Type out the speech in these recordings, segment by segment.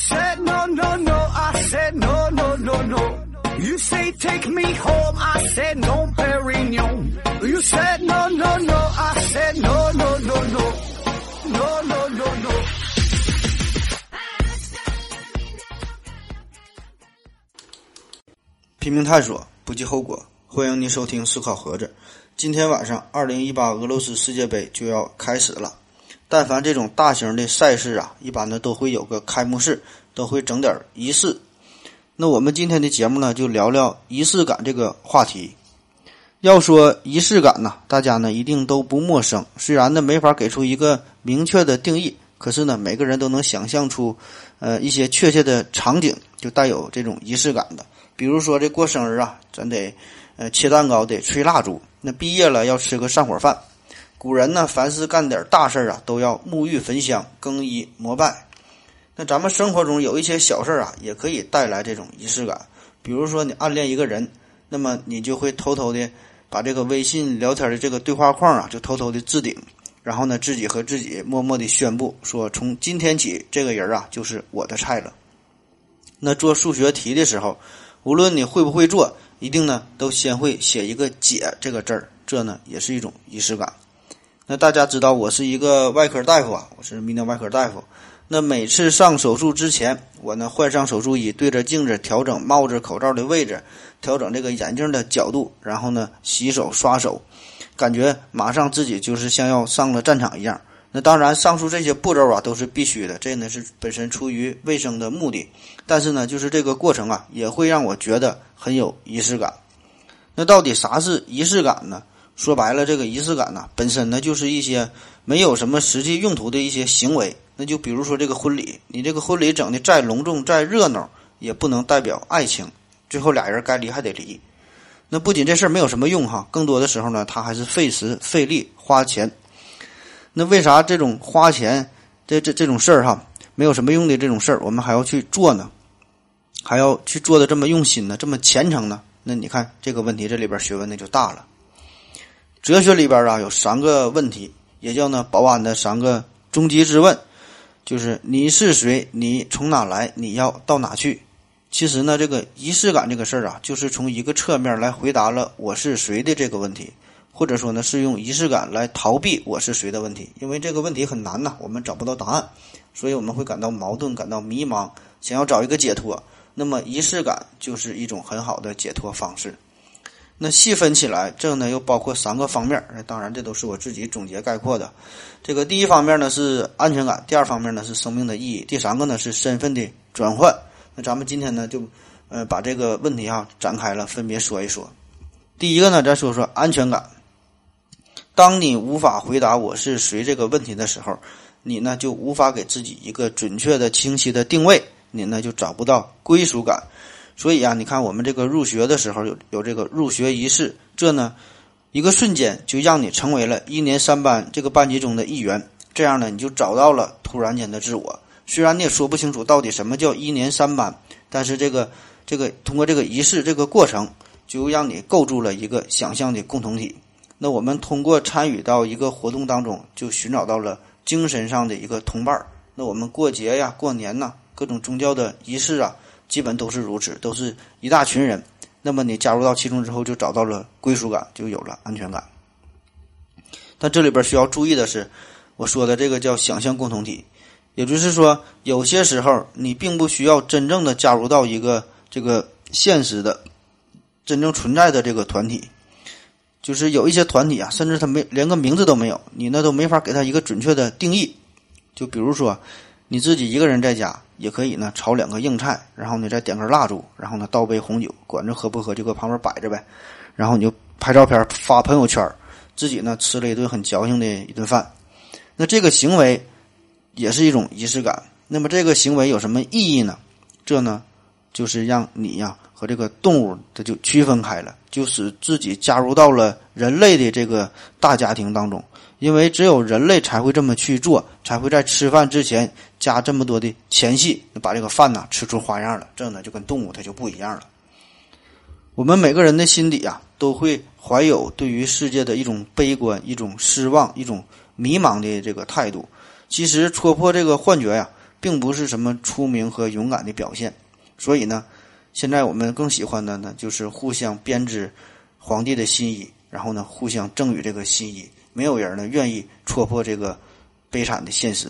said no no no, I said no no no no. You say take me home, I said no, Perignon. You said no no no, I said no no no no, no no no no. 拼命探索，不计后果。欢迎您收听思考盒子。今天晚上，二零一八俄罗斯世界杯就要开始了。但凡这种大型的赛事啊，一般呢都会有个开幕式，都会整点仪式。那我们今天的节目呢，就聊聊仪式感这个话题。要说仪式感呢，大家呢一定都不陌生。虽然呢没法给出一个明确的定义，可是呢每个人都能想象出，呃一些确切的场景，就带有这种仪式感的。比如说这过生日啊，咱得呃切蛋糕，得吹蜡烛。那毕业了要吃个散伙饭。古人呢，凡是干点大事儿啊，都要沐浴焚香、更衣膜拜。那咱们生活中有一些小事儿啊，也可以带来这种仪式感。比如说你暗恋一个人，那么你就会偷偷的把这个微信聊天的这个对话框啊，就偷偷的置顶，然后呢自己和自己默默的宣布说，从今天起这个人啊就是我的菜了。那做数学题的时候，无论你会不会做，一定呢都先会写一个解这个字儿，这呢也是一种仪式感。那大家知道我是一个外科大夫啊，我是泌尿外科大夫。那每次上手术之前，我呢换上手术衣，对着镜子调整帽子、口罩的位置，调整这个眼镜的角度，然后呢洗手刷手，感觉马上自己就是像要上了战场一样。那当然，上述这些步骤啊都是必须的，这呢是本身出于卫生的目的。但是呢，就是这个过程啊，也会让我觉得很有仪式感。那到底啥是仪式感呢？说白了，这个仪式感呢，本身呢就是一些没有什么实际用途的一些行为。那就比如说这个婚礼，你这个婚礼整的再隆重、再热闹，也不能代表爱情。最后俩人该离还得离。那不仅这事儿没有什么用哈，更多的时候呢，他还是费时费力花钱。那为啥这种花钱这这这种事儿哈，没有什么用的这种事儿，我们还要去做呢？还要去做的这么用心呢，这么虔诚呢？那你看这个问题，这里边学问那就大了。哲学里边啊有三个问题，也叫呢保安的三个终极之问，就是你是谁，你从哪来，你要到哪去？其实呢，这个仪式感这个事儿啊，就是从一个侧面来回答了我是谁的这个问题，或者说呢是用仪式感来逃避我是谁的问题，因为这个问题很难呐，我们找不到答案，所以我们会感到矛盾，感到迷茫，想要找一个解脱。那么仪式感就是一种很好的解脱方式。那细分起来，这呢又包括三个方面。当然，这都是我自己总结概括的。这个第一方面呢是安全感，第二方面呢是生命的意义，第三个呢是身份的转换。那咱们今天呢就呃把这个问题啊展开了，分别说一说。第一个呢，咱说说安全感。当你无法回答我是谁这个问题的时候，你呢就无法给自己一个准确的、清晰的定位，你呢就找不到归属感。所以啊，你看我们这个入学的时候有有这个入学仪式，这呢，一个瞬间就让你成为了一年三班这个班级中的一员。这样呢，你就找到了突然间的自我。虽然你也说不清楚到底什么叫一年三班，但是这个这个通过这个仪式这个过程，就让你构筑了一个想象的共同体。那我们通过参与到一个活动当中，就寻找到了精神上的一个同伴儿。那我们过节呀、过年呐，各种宗教的仪式啊。基本都是如此，都是一大群人。那么你加入到其中之后，就找到了归属感，就有了安全感。但这里边需要注意的是，我说的这个叫想象共同体，也就是说，有些时候你并不需要真正的加入到一个这个现实的、真正存在的这个团体。就是有一些团体啊，甚至他没连个名字都没有，你那都没法给他一个准确的定义。就比如说。你自己一个人在家也可以呢，炒两个硬菜，然后你再点根蜡烛，然后呢倒杯红酒，管着喝不喝就搁旁边摆着呗。然后你就拍照片发朋友圈，自己呢吃了一顿很矫情的一顿饭。那这个行为也是一种仪式感。那么这个行为有什么意义呢？这呢就是让你呀和这个动物它就区分开了，就使自己加入到了人类的这个大家庭当中。因为只有人类才会这么去做，才会在吃饭之前加这么多的前戏，把这个饭呢吃出花样了。这呢就跟动物它就不一样了。我们每个人的心底啊，都会怀有对于世界的一种悲观、一种失望、一种迷茫的这个态度。其实戳破这个幻觉呀，并不是什么出名和勇敢的表现。所以呢，现在我们更喜欢的呢，就是互相编织皇帝的新衣，然后呢，互相赠予这个新衣。没有人呢愿意戳破这个悲惨的现实。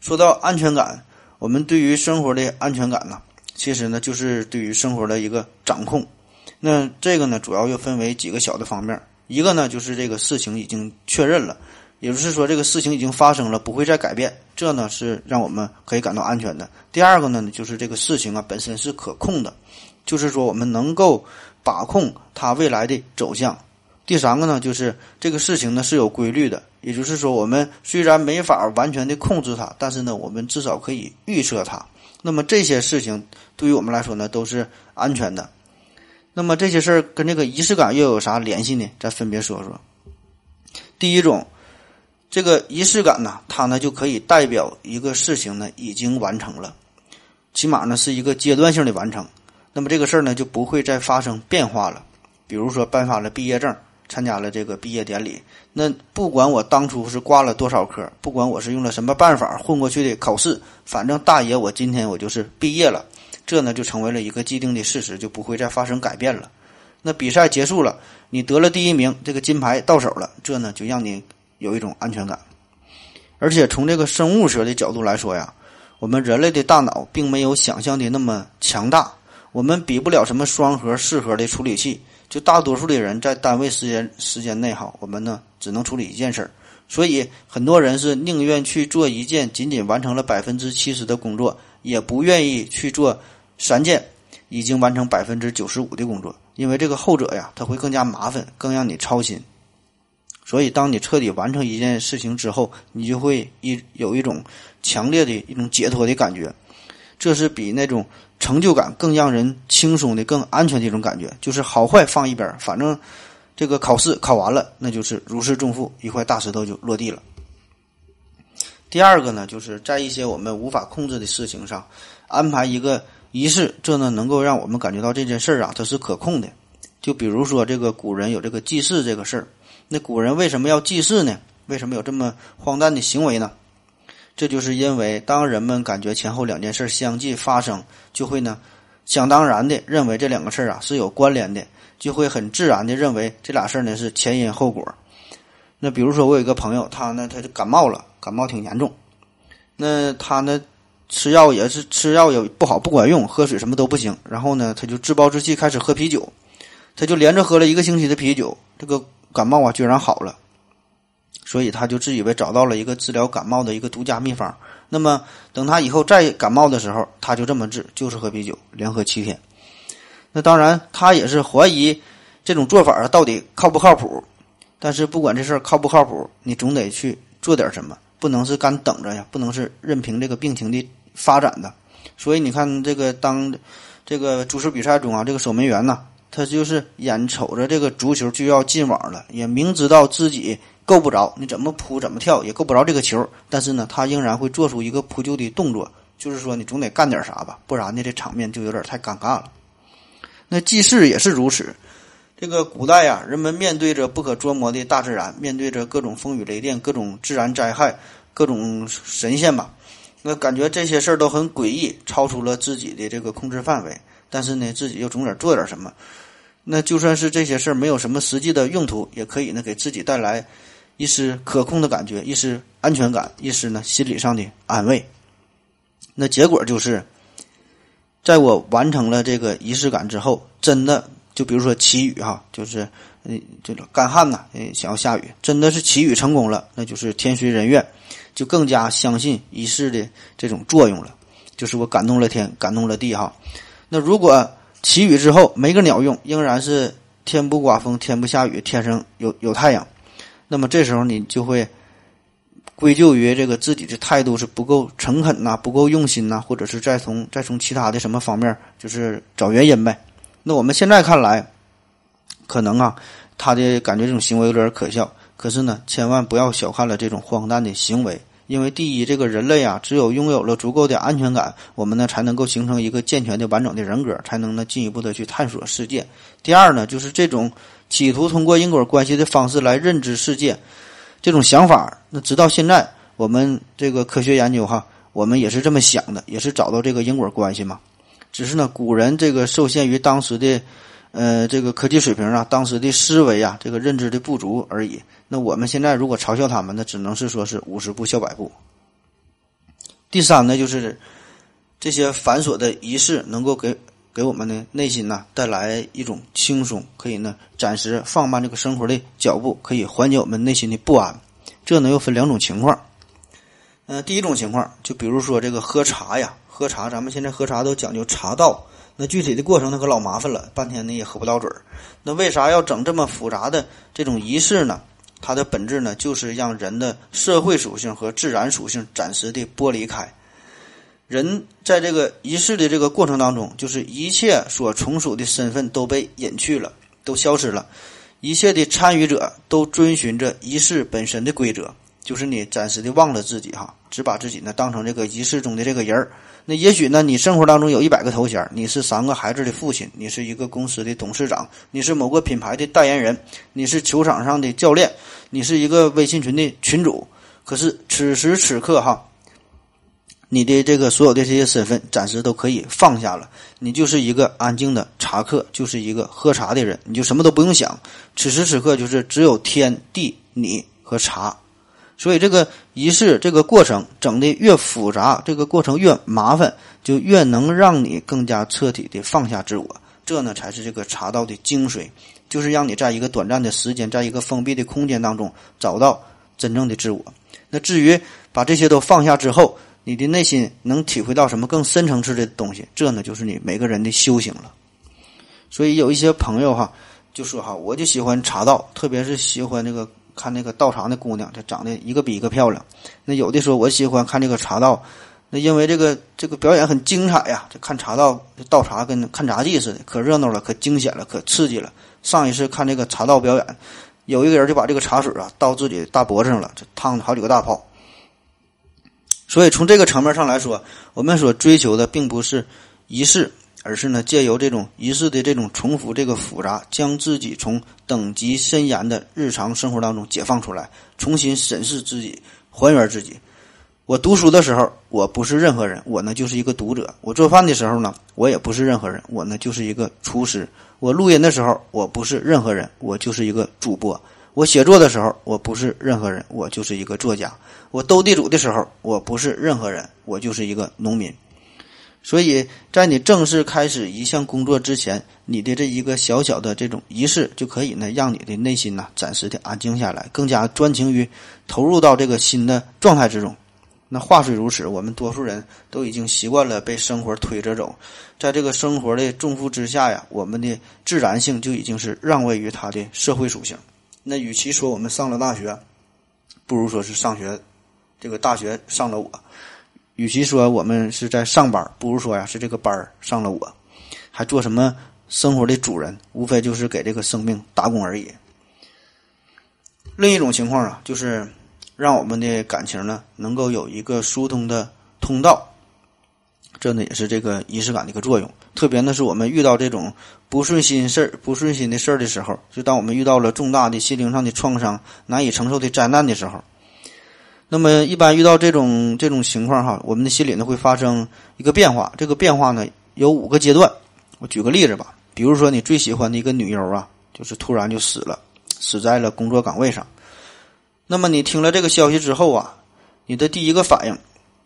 说到安全感，我们对于生活的安全感呢，其实呢就是对于生活的一个掌控。那这个呢，主要又分为几个小的方面。一个呢，就是这个事情已经确认了，也就是说这个事情已经发生了，不会再改变，这呢是让我们可以感到安全的。第二个呢，就是这个事情啊本身是可控的，就是说我们能够把控它未来的走向。第三个呢，就是这个事情呢是有规律的，也就是说我们虽然没法完全的控制它，但是呢我们至少可以预测它。那么这些事情对于我们来说呢都是安全的。那么这些事儿跟这个仪式感又有啥联系呢？咱分别说说。第一种，这个仪式感呢，它呢就可以代表一个事情呢已经完成了，起码呢是一个阶段性的完成。那么这个事儿呢就不会再发生变化了。比如说颁发了毕业证，参加了这个毕业典礼，那不管我当初是挂了多少科，不管我是用了什么办法混过去的考试，反正大爷我今天我就是毕业了。这呢就成为了一个既定的事实，就不会再发生改变了。那比赛结束了，你得了第一名，这个金牌到手了，这呢就让你有一种安全感。而且从这个生物学的角度来说呀，我们人类的大脑并没有想象的那么强大，我们比不了什么双核、四核的处理器。就大多数的人在单位时间时间内哈，我们呢只能处理一件事儿，所以很多人是宁愿去做一件仅仅完成了百分之七十的工作，也不愿意去做。三件已经完成百分之九十五的工作，因为这个后者呀，它会更加麻烦，更让你操心。所以，当你彻底完成一件事情之后，你就会一有一种强烈的一种解脱的感觉，这是比那种成就感更让人轻松的、更安全的一种感觉。就是好坏放一边，反正这个考试考完了，那就是如释重负，一块大石头就落地了。第二个呢，就是在一些我们无法控制的事情上安排一个。仪式，这呢能够让我们感觉到这件事儿啊，它是可控的。就比如说，这个古人有这个祭祀这个事儿，那古人为什么要祭祀呢？为什么有这么荒诞的行为呢？这就是因为当人们感觉前后两件事相继发生，就会呢想当然的认为这两个事儿啊是有关联的，就会很自然的认为这俩事儿呢是前因后果。那比如说，我有一个朋友，他呢他就感冒了，感冒挺严重，那他呢。吃药也是吃药也不好不管用，喝水什么都不行。然后呢，他就自暴自弃，开始喝啤酒。他就连着喝了一个星期的啤酒，这个感冒啊居然好了。所以他就自以为找到了一个治疗感冒的一个独家秘方。那么等他以后再感冒的时候，他就这么治，就是喝啤酒，连喝七天。那当然，他也是怀疑这种做法到底靠不靠谱。但是不管这事儿靠不靠谱，你总得去做点什么，不能是干等着呀，不能是任凭这个病情的。发展的，所以你看这个当这个足球比赛中啊，这个守门员呢，他就是眼瞅着这个足球就要进网了，也明知道自己够不着，你怎么扑怎么跳也够不着这个球，但是呢，他仍然会做出一个扑救的动作，就是说你总得干点啥吧，不然呢这场面就有点太尴尬了。那祭祀也是如此，这个古代呀，人们面对着不可捉摸的大自然，面对着各种风雨雷电、各种自然灾害、各种神仙吧。那感觉这些事儿都很诡异，超出了自己的这个控制范围。但是呢，自己又总得做点什么。那就算是这些事儿没有什么实际的用途，也可以呢给自己带来一丝可控的感觉，一丝安全感，一丝呢心理上的安慰。那结果就是，在我完成了这个仪式感之后，真的就比如说祈雨哈，就是嗯，这个干旱呐，嗯想要下雨，真的是祈雨成功了，那就是天随人愿。就更加相信仪式的这种作用了，就是我感动了天，感动了地哈。那如果祈雨之后没个鸟用，仍然是天不刮风，天不下雨，天上有有太阳，那么这时候你就会归咎于这个自己的态度是不够诚恳呐，不够用心呐，或者是再从再从其他的什么方面就是找原因呗。那我们现在看来，可能啊，他的感觉这种行为有点可笑，可是呢，千万不要小看了这种荒诞的行为。因为第一，这个人类啊，只有拥有了足够的安全感，我们呢才能够形成一个健全的、完整的人格，才能呢进一步的去探索世界。第二呢，就是这种企图通过因果关系的方式来认知世界，这种想法，那直到现在我们这个科学研究哈，我们也是这么想的，也是找到这个因果关系嘛。只是呢，古人这个受限于当时的，呃，这个科技水平啊，当时的思维啊，这个认知的不足而已。那我们现在如果嘲笑他们，那只能是说是五十步笑百步。第三呢，就是这些繁琐的仪式能够给给我们的内心呢带来一种轻松，可以呢暂时放慢这个生活的脚步，可以缓解我们内心的不安。这呢又分两种情况。嗯，第一种情况，就比如说这个喝茶呀，喝茶，咱们现在喝茶都讲究茶道，那具体的过程那可老麻烦了，半天呢也喝不到嘴儿。那为啥要整这么复杂的这种仪式呢？它的本质呢，就是让人的社会属性和自然属性暂时的剥离开。人在这个仪式的这个过程当中，就是一切所从属的身份都被隐去了，都消失了。一切的参与者都遵循着仪式本身的规则，就是你暂时的忘了自己哈，只把自己呢当成这个仪式中的这个人儿。那也许呢，你生活当中有一百个头衔，你是三个孩子的父亲，你是一个公司的董事长，你是某个品牌的代言人，你是球场上的教练，你是一个微信群的群主。可是此时此刻哈，你的这个所有的这些身份暂时都可以放下了，你就是一个安静的茶客，就是一个喝茶的人，你就什么都不用想。此时此刻就是只有天地你和茶。所以这个仪式这个过程整的越复杂，这个过程越麻烦，就越能让你更加彻底的放下自我。这呢才是这个茶道的精髓，就是让你在一个短暂的时间，在一个封闭的空间当中找到真正的自我。那至于把这些都放下之后，你的内心能体会到什么更深层次的东西？这呢就是你每个人的修行了。所以有一些朋友哈就说哈，我就喜欢茶道，特别是喜欢那个。看那个道场的姑娘，这长得一个比一个漂亮。那有的说我喜欢看这个茶道，那因为这个这个表演很精彩呀。这看茶道倒茶跟看杂技似的，可热闹了，可惊险了，可刺激了。上一次看这个茶道表演，有一个人就把这个茶水啊倒自己大脖子上了，就烫了好几个大泡。所以从这个层面上来说，我们所追求的并不是仪式。而是呢，借由这种仪式的这种重复，这个复杂，将自己从等级森严的日常生活当中解放出来，重新审视自己，还原自己。我读书的时候，我不是任何人，我呢就是一个读者；我做饭的时候呢，我也不是任何人，我呢就是一个厨师；我录音的时候，我不是任何人，我就是一个主播；我写作的时候，我不是任何人，我就是一个作家；我斗地主的时候，我不是任何人，我就是一个农民。所以在你正式开始一项工作之前，你的这一个小小的这种仪式，就可以呢，让你的内心呢暂时的安静下来，更加专情于投入到这个新的状态之中。那话虽如此，我们多数人都已经习惯了被生活推着走，在这个生活的重负之下呀，我们的自然性就已经是让位于它的社会属性。那与其说我们上了大学，不如说是上学，这个大学上了我。与其说我们是在上班，不如说呀是这个班上了我，还做什么生活的主人？无非就是给这个生命打工而已。另一种情况啊，就是让我们的感情呢能够有一个疏通的通道，这呢也是这个仪式感的一个作用。特别呢是我们遇到这种不顺心事儿、不顺心的事儿的时候，就当我们遇到了重大的心灵上的创伤、难以承受的灾难的时候。那么，一般遇到这种这种情况哈，我们的心里呢会发生一个变化。这个变化呢有五个阶段。我举个例子吧，比如说你最喜欢的一个女优啊，就是突然就死了，死在了工作岗位上。那么你听了这个消息之后啊，你的第一个反应，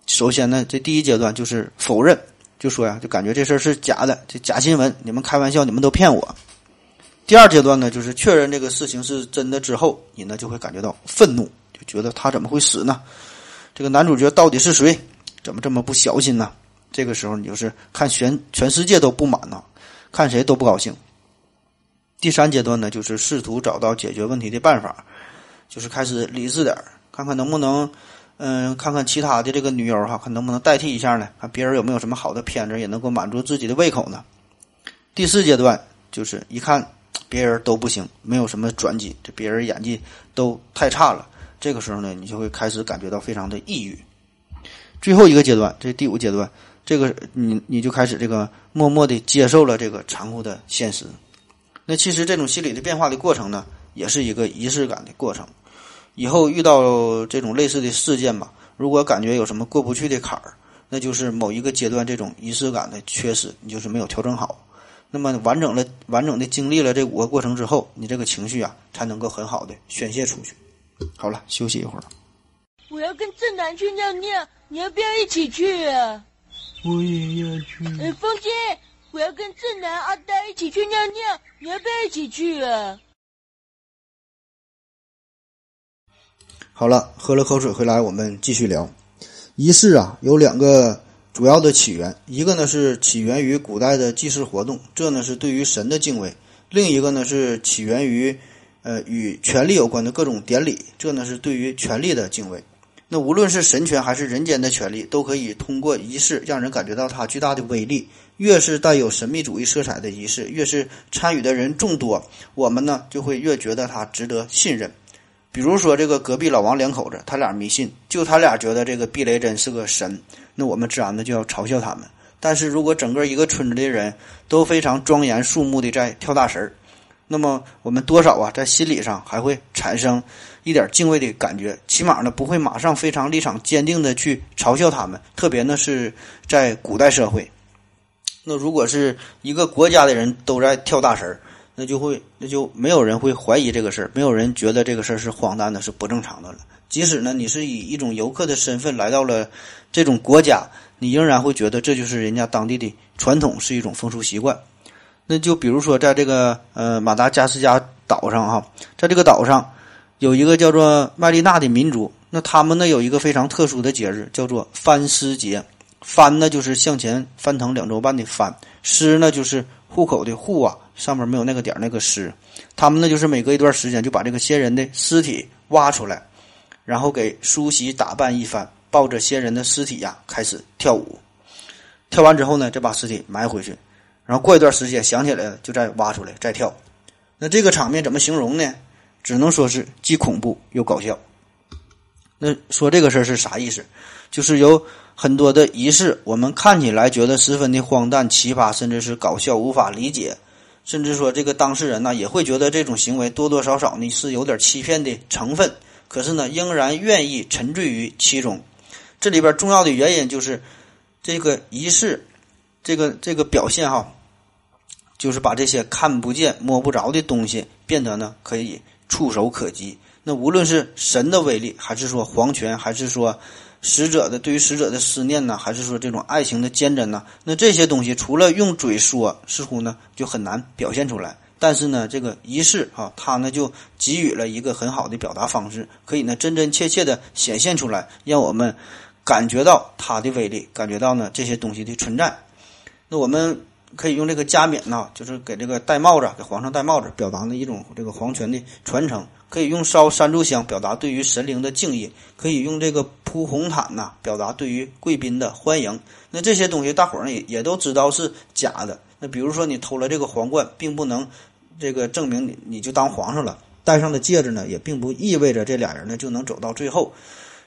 首先呢，这第一阶段就是否认，就说呀，就感觉这事儿是假的，这假新闻，你们开玩笑，你们都骗我。第二阶段呢，就是确认这个事情是真的之后，你呢就会感觉到愤怒。就觉得他怎么会死呢？这个男主角到底是谁？怎么这么不小心呢？这个时候你就是看全全世界都不满呢，看谁都不高兴。第三阶段呢，就是试图找到解决问题的办法，就是开始理智点看看能不能，嗯，看看其他的这个女友哈，看能不能代替一下呢？看别人有没有什么好的片子也能够满足自己的胃口呢？第四阶段就是一看别人都不行，没有什么转机，这别人演技都太差了。这个时候呢，你就会开始感觉到非常的抑郁。最后一个阶段，这第五阶段，这个你你就开始这个默默的接受了这个残酷的现实。那其实这种心理的变化的过程呢，也是一个仪式感的过程。以后遇到这种类似的事件吧，如果感觉有什么过不去的坎儿，那就是某一个阶段这种仪式感的缺失，你就是没有调整好。那么完整了、完整的经历了这五个过程之后，你这个情绪啊才能够很好的宣泄出去。好了，休息一会儿。我要跟正南去尿尿，你要不要一起去啊？我也要去。哎，风姐，我要跟正南、阿呆一起去尿尿，你要不要一起去啊？好了，喝了口水回来，我们继续聊。仪式啊，有两个主要的起源，一个呢是起源于古代的祭祀活动，这呢是对于神的敬畏；另一个呢是起源于呃与权力有关的各种典礼，这呢是对于权力的敬畏。那无论是神权还是人间的权利，都可以通过仪式让人感觉到它巨大的威力。越是带有神秘主义色彩的仪式，越是参与的人众多，我们呢就会越觉得它值得信任。比如说，这个隔壁老王两口子，他俩迷信，就他俩觉得这个避雷针是个神，那我们自然的就要嘲笑他们。但是如果整个一个村子的人都非常庄严肃穆的在跳大神儿，那么我们多少啊，在心理上还会产生一点敬畏的感觉，起码呢不会马上非常立场坚定的去嘲笑他们。特别呢是在古代社会，那如果是一个国家的人都在跳大神儿。那就会，那就没有人会怀疑这个事儿，没有人觉得这个事儿是荒诞的，是不正常的了。即使呢，你是以一种游客的身份来到了这种国家，你仍然会觉得这就是人家当地的传统，是一种风俗习惯。那就比如说，在这个呃马达加斯加岛上哈，在这个岛上有一个叫做麦丽娜的民族，那他们呢有一个非常特殊的节日，叫做翻尸节。翻呢就是向前翻腾两周半的翻，尸呢就是户口的户啊。上面没有那个点那个尸，他们呢就是每隔一段时间就把这个先人的尸体挖出来，然后给梳洗打扮一番，抱着先人的尸体呀开始跳舞。跳完之后呢，再把尸体埋回去，然后过一段时间想起来了，就再挖出来再跳。那这个场面怎么形容呢？只能说是既恐怖又搞笑。那说这个事儿是啥意思？就是有很多的仪式，我们看起来觉得十分的荒诞、奇葩，甚至是搞笑，无法理解。甚至说，这个当事人呢也会觉得这种行为多多少少呢是有点欺骗的成分，可是呢仍然愿意沉醉于其中。这里边重要的原因就是，这个仪式，这个这个表现哈，就是把这些看不见摸不着的东西变得呢可以触手可及。那无论是神的威力，还是说皇权，还是说。使者的对于使者的思念呢，还是说这种爱情的坚贞呢？那这些东西除了用嘴说，似乎呢就很难表现出来。但是呢，这个仪式啊，它呢就给予了一个很好的表达方式，可以呢真真切切的显现出来，让我们感觉到它的威力，感觉到呢这些东西的存在。那我们可以用这个加冕呢，就是给这个戴帽子，给皇上戴帽子，表达的一种这个皇权的传承。可以用烧三炷香表达对于神灵的敬意，可以用这个铺红毯呐表达对于贵宾的欢迎。那这些东西大伙儿也也都知道是假的。那比如说你偷了这个皇冠，并不能这个证明你你就当皇上了。戴上的戒指呢，也并不意味着这俩人呢就能走到最后。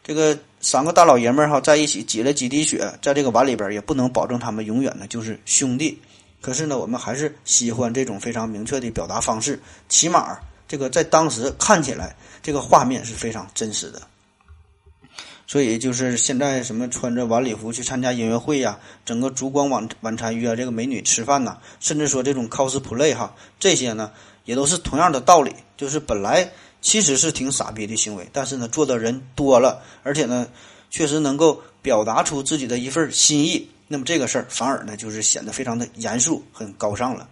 这个三个大老爷们儿哈在一起挤了几滴血，在这个碗里边也不能保证他们永远呢就是兄弟。可是呢，我们还是喜欢这种非常明确的表达方式，起码。这个在当时看起来，这个画面是非常真实的。所以就是现在什么穿着晚礼服去参加音乐会呀，整个烛光晚晚餐约这个美女吃饭呐，甚至说这种 cosplay 哈，这些呢也都是同样的道理。就是本来其实是挺傻逼的行为，但是呢做的人多了，而且呢确实能够表达出自己的一份心意，那么这个事儿反而呢就是显得非常的严肃，很高尚了。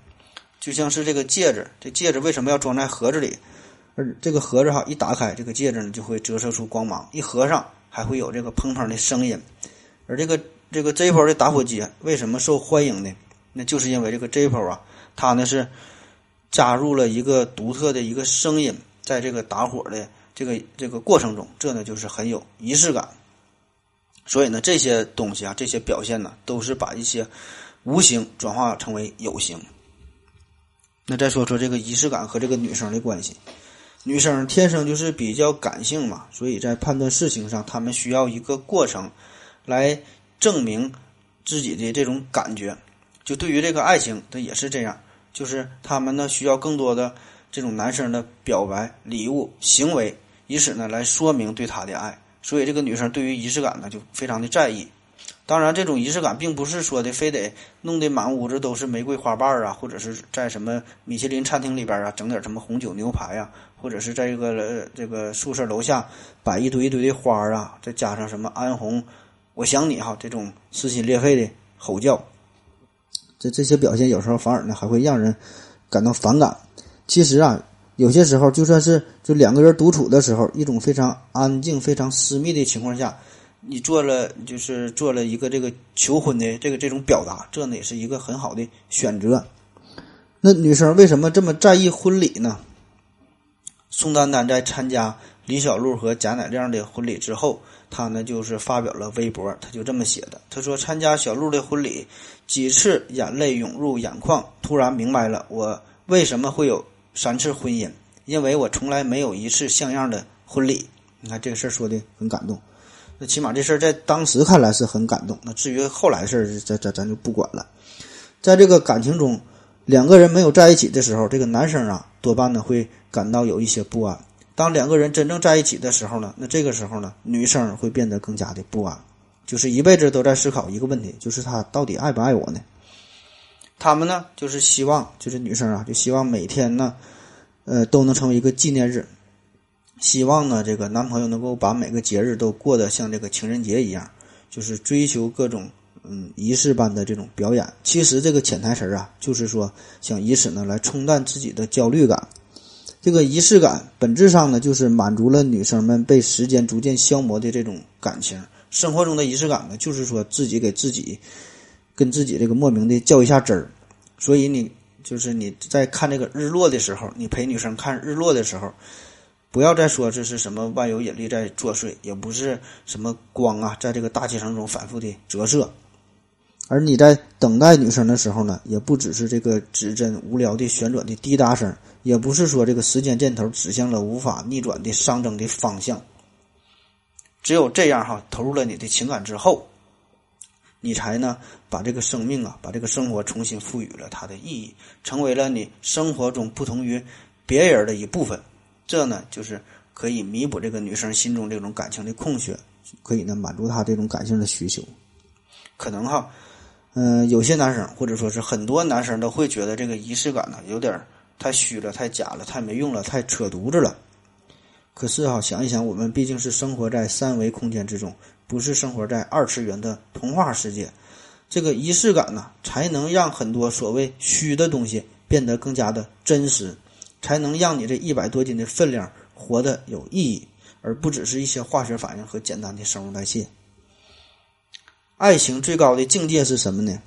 就像是这个戒指，这戒指为什么要装在盒子里？而这个盒子哈，一打开，这个戒指呢就会折射出光芒；一合上，还会有这个砰砰的声音。而这个这个 Zippo 的打火机为什么受欢迎呢？那就是因为这个 Zippo 啊，它呢是加入了一个独特的一个声音，在这个打火的这个这个过程中，这呢就是很有仪式感。所以呢，这些东西啊，这些表现呢，都是把一些无形转化成为有形。那再说说这个仪式感和这个女生的关系，女生天生就是比较感性嘛，所以在判断事情上，她们需要一个过程来证明自己的这种感觉。就对于这个爱情，它也是这样，就是她们呢需要更多的这种男生的表白、礼物、行为，以此呢来说明对他的爱。所以这个女生对于仪式感呢就非常的在意。当然，这种仪式感并不是说的非得弄得满屋子都是玫瑰花瓣啊，或者是在什么米其林餐厅里边啊整点什么红酒牛排呀，或者是在这个呃这个宿舍楼下摆一堆一堆的花啊，再加上什么安红，我想你哈这种撕心裂肺的吼叫，这这些表现有时候反而呢还会让人感到反感。其实啊，有些时候就算是就两个人独处的时候，一种非常安静、非常私密的情况下。你做了，就是做了一个这个求婚的这个这种表达，这呢也是一个很好的选择。那女生为什么这么在意婚礼呢？宋丹丹在参加李小璐和贾乃亮的婚礼之后，她呢就是发表了微博，她就这么写的：“她说参加小璐的婚礼，几次眼泪涌入眼眶，突然明白了我为什么会有三次婚姻，因为我从来没有一次像样的婚礼。”你看这个事儿说的很感动。那起码这事儿在当时看来是很感动。那至于后来事儿，咱咱咱就不管了。在这个感情中，两个人没有在一起的时候，这个男生啊多半呢会感到有一些不安。当两个人真正在一起的时候呢，那这个时候呢，女生会变得更加的不安，就是一辈子都在思考一个问题，就是他到底爱不爱我呢？他们呢就是希望，就是女生啊就希望每天呢，呃都能成为一个纪念日。希望呢，这个男朋友能够把每个节日都过得像这个情人节一样，就是追求各种嗯仪式般的这种表演。其实这个潜台词啊，就是说想以此呢来冲淡自己的焦虑感。这个仪式感本质上呢，就是满足了女生们被时间逐渐消磨的这种感情。生活中的仪式感呢，就是说自己给自己跟自己这个莫名的较一下真儿。所以你就是你在看这个日落的时候，你陪女生看日落的时候。不要再说这是什么万有引力在作祟，也不是什么光啊，在这个大气层中反复的折射。而你在等待女生的时候呢，也不只是这个指针无聊的旋转的滴答声，也不是说这个时间箭头指向了无法逆转的上升的方向。只有这样哈，投入了你的情感之后，你才呢把这个生命啊，把这个生活重新赋予了它的意义，成为了你生活中不同于别人的一部分。这呢，就是可以弥补这个女生心中这种感情的空缺，可以呢满足她这种感性的需求。可能哈，嗯，有些男生或者说是很多男生都会觉得这个仪式感呢有点太虚了、太假了、太没用了、太扯犊子了。可是哈，想一想，我们毕竟是生活在三维空间之中，不是生活在二次元的童话世界。这个仪式感呢，才能让很多所谓虚的东西变得更加的真实。才能让你这一百多斤的分量活得有意义，而不只是一些化学反应和简单的生物代谢。爱情最高的境界是什么呢？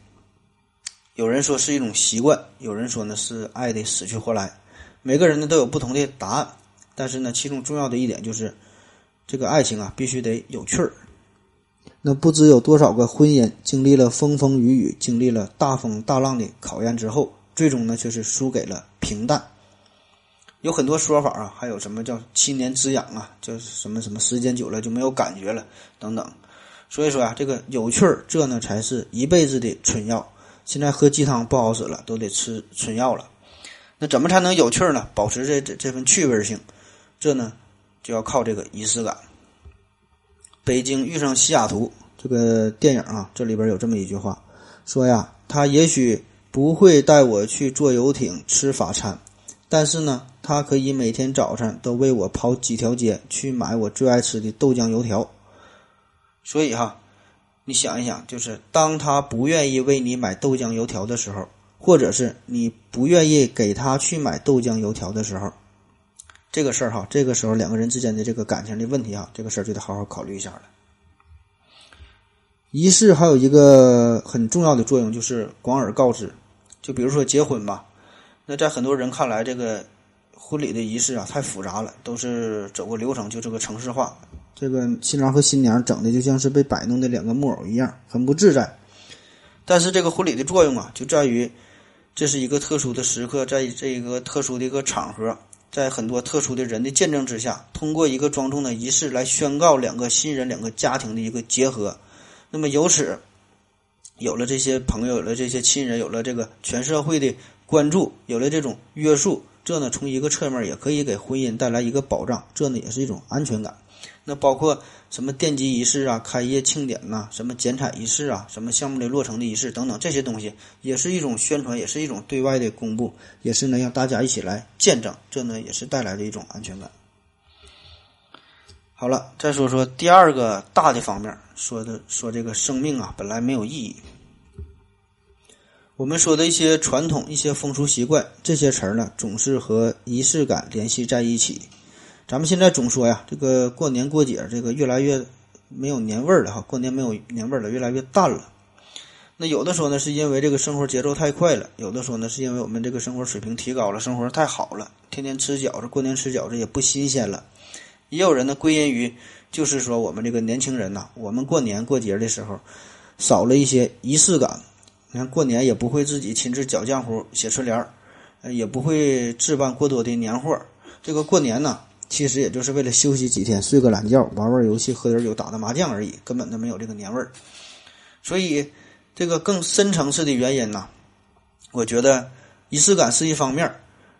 有人说是一种习惯，有人说呢是爱的死去活来。每个人呢都有不同的答案，但是呢，其中重要的一点就是，这个爱情啊必须得有趣儿。那不知有多少个婚姻经历了风风雨雨，经历了大风大浪的考验之后，最终呢却是输给了平淡。有很多说法啊，还有什么叫七年之痒啊，叫什么什么时间久了就没有感觉了等等。所以说啊，这个有趣儿，这呢才是一辈子的春药。现在喝鸡汤不好使了，都得吃春药了。那怎么才能有趣儿呢？保持这这份趣味性，这呢就要靠这个仪式感。北京遇上西雅图这个电影啊，这里边有这么一句话，说呀，他也许不会带我去坐游艇吃法餐。但是呢，他可以每天早上都为我跑几条街去买我最爱吃的豆浆油条。所以哈，你想一想，就是当他不愿意为你买豆浆油条的时候，或者是你不愿意给他去买豆浆油条的时候，这个事儿哈，这个时候两个人之间的这个感情的问题哈，这个事儿就得好好考虑一下了。仪式还有一个很重要的作用，就是广而告之。就比如说结婚吧。那在很多人看来，这个婚礼的仪式啊太复杂了，都是走个流程，就这个程式化。这个新郎和新娘整的就像是被摆弄的两个木偶一样，很不自在。但是这个婚礼的作用啊，就在于这是一个特殊的时刻，在这一个特殊的一个场合，在很多特殊的人的见证之下，通过一个庄重的仪式来宣告两个新人、两个家庭的一个结合。那么由此有了这些朋友，有了这些亲人，有了这个全社会的。关注有了这种约束，这呢从一个侧面也可以给婚姻带来一个保障，这呢也是一种安全感。那包括什么奠基仪式啊、开业庆典呐、什么剪彩仪式啊、什么项目的落成的仪式等等这些东西，也是一种宣传，也是一种对外的公布，也是呢让大家一起来见证，这呢也是带来的一种安全感。好了，再说说第二个大的方面，说的说这个生命啊本来没有意义。我们说的一些传统、一些风俗习惯，这些词儿呢，总是和仪式感联系在一起。咱们现在总说呀，这个过年过节，这个越来越没有年味儿了哈，过年没有年味儿了，越来越淡了。那有的说呢，是因为这个生活节奏太快了；有的说呢，是因为我们这个生活水平提高了，生活太好了，天天吃饺子，过年吃饺子也不新鲜了。也有人呢归因于，就是说我们这个年轻人呐，我们过年过节的时候少了一些仪式感。你看过年也不会自己亲自搅浆糊、写春联儿，也不会置办过多的年货。这个过年呢，其实也就是为了休息几天，睡个懒觉，玩玩游戏，喝点酒，打打麻将而已，根本都没有这个年味儿。所以，这个更深层次的原因呢，我觉得仪式感是一方面，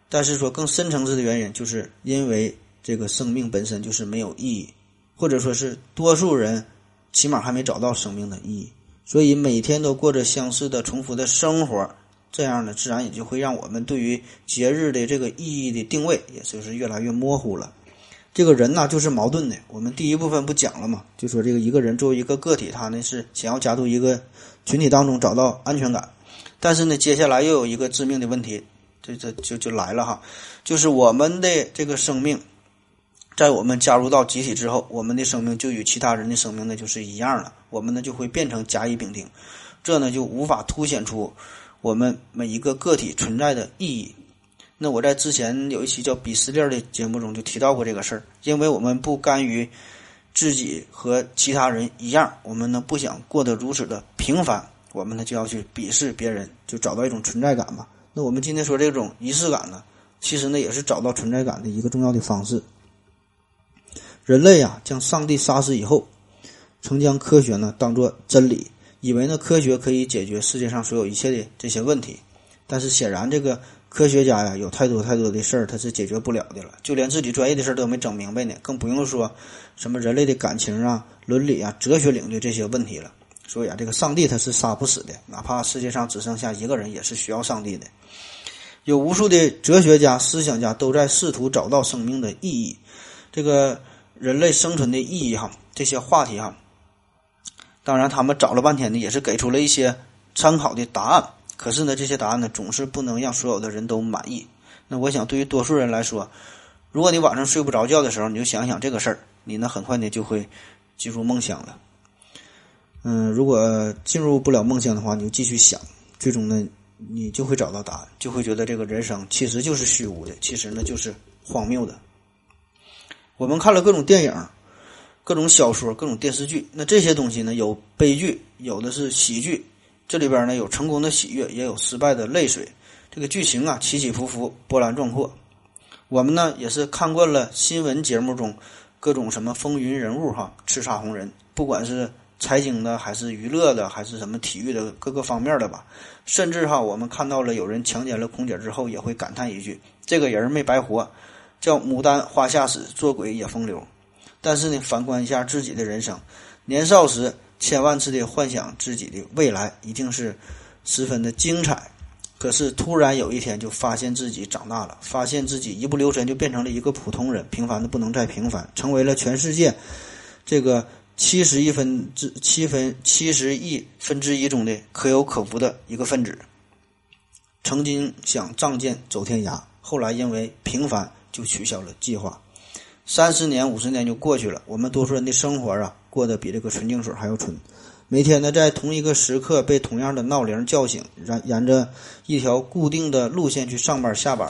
但是说更深层次的原因，就是因为这个生命本身就是没有意义，或者说是多数人起码还没找到生命的意义。所以每天都过着相似的、重复的生活，这样呢，自然也就会让我们对于节日的这个意义的定位，也就是越来越模糊了。这个人呢，就是矛盾的。我们第一部分不讲了嘛，就说这个一个人作为一个个体，他呢是想要加入一个群体当中找到安全感，但是呢，接下来又有一个致命的问题，这这就就来了哈，就是我们的这个生命。在我们加入到集体之后，我们的生命就与其他人的生命呢就是一样了。我们呢就会变成甲乙丙丁，这呢就无法凸显出我们每一个个体存在的意义。那我在之前有一期叫“鄙视链”的节目中就提到过这个事儿，因为我们不甘于自己和其他人一样，我们呢不想过得如此的平凡，我们呢就要去鄙视别人，就找到一种存在感嘛。那我们今天说这种仪式感呢，其实呢也是找到存在感的一个重要的方式。人类啊，将上帝杀死以后，曾将科学呢当作真理，以为呢科学可以解决世界上所有一切的这些问题。但是显然，这个科学家呀，有太多太多的事儿他是解决不了的了，就连自己专业的事儿都没整明白呢，更不用说什么人类的感情啊、伦理啊、哲学领域这些问题了。所以啊，这个上帝他是杀不死的，哪怕世界上只剩下一个人，也是需要上帝的。有无数的哲学家、思想家都在试图找到生命的意义。这个。人类生存的意义，哈，这些话题，哈，当然他们找了半天呢，也是给出了一些参考的答案。可是呢，这些答案呢，总是不能让所有的人都满意。那我想，对于多数人来说，如果你晚上睡不着觉的时候，你就想想这个事儿，你呢，很快呢就会进入梦乡了。嗯，如果进入不了梦乡的话，你就继续想，最终呢，你就会找到答案，就会觉得这个人生其实就是虚无的，其实呢就是荒谬的。我们看了各种电影、各种小说、各种电视剧，那这些东西呢，有悲剧，有的是喜剧。这里边呢，有成功的喜悦，也有失败的泪水。这个剧情啊，起起伏伏，波澜壮阔。我们呢，也是看惯了新闻节目中各种什么风云人物哈，叱咤红人，不管是财经的，还是娱乐的，还是什么体育的各个方面的吧。甚至哈，我们看到了有人强奸了空姐之后，也会感叹一句：“这个人没白活。”叫牡丹花下死，做鬼也风流。但是呢，反观一下自己的人生，年少时千万次的幻想自己的未来一定是十分的精彩。可是突然有一天，就发现自己长大了，发现自己一不留神就变成了一个普通人，平凡的不能再平凡，成为了全世界这个七十亿分之七分七十亿分之一中的可有可无的一个分子。曾经想仗剑走天涯，后来因为平凡。就取消了计划，三十年、五十年就过去了。我们多数人的生活啊，过得比这个纯净水还要纯。每天呢，在同一个时刻被同样的闹铃叫醒，然沿着一条固定的路线去上班下班。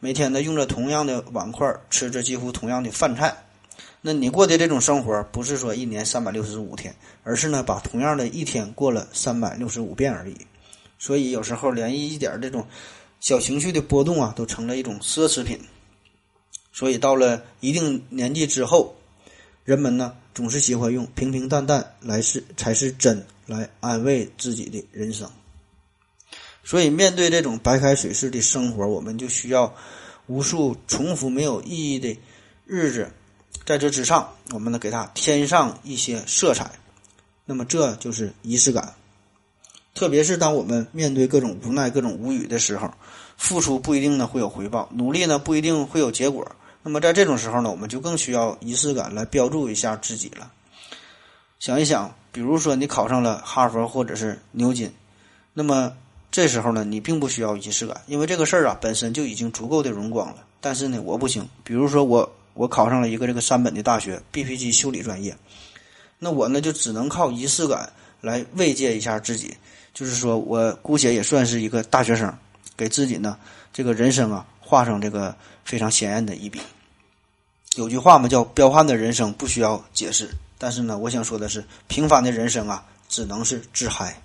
每天呢，用着同样的碗筷，吃着几乎同样的饭菜。那你过的这种生活，不是说一年三百六十五天，而是呢，把同样的一天过了三百六十五遍而已。所以有时候连一点这种小情绪的波动啊，都成了一种奢侈品。所以到了一定年纪之后，人们呢总是喜欢用平平淡淡来是才是真来安慰自己的人生。所以面对这种白开水式的生活，我们就需要无数重复没有意义的日子，在这之上，我们呢给它添上一些色彩，那么这就是仪式感。特别是当我们面对各种无奈、各种无语的时候，付出不一定呢会有回报，努力呢不一定会有结果。那么在这种时候呢，我们就更需要仪式感来标注一下自己了。想一想，比如说你考上了哈佛或者是牛津，那么这时候呢，你并不需要仪式感，因为这个事儿啊本身就已经足够的荣光了。但是呢，我不行。比如说我我考上了一个这个三本的大学 BP 机修理专业，那我呢就只能靠仪式感来慰藉一下自己，就是说我姑且也算是一个大学生，给自己呢这个人生啊画上这个非常鲜艳的一笔。有句话嘛叫“彪悍的人生不需要解释”。但是呢，我想说的是，平凡的人生啊，只能是自嗨。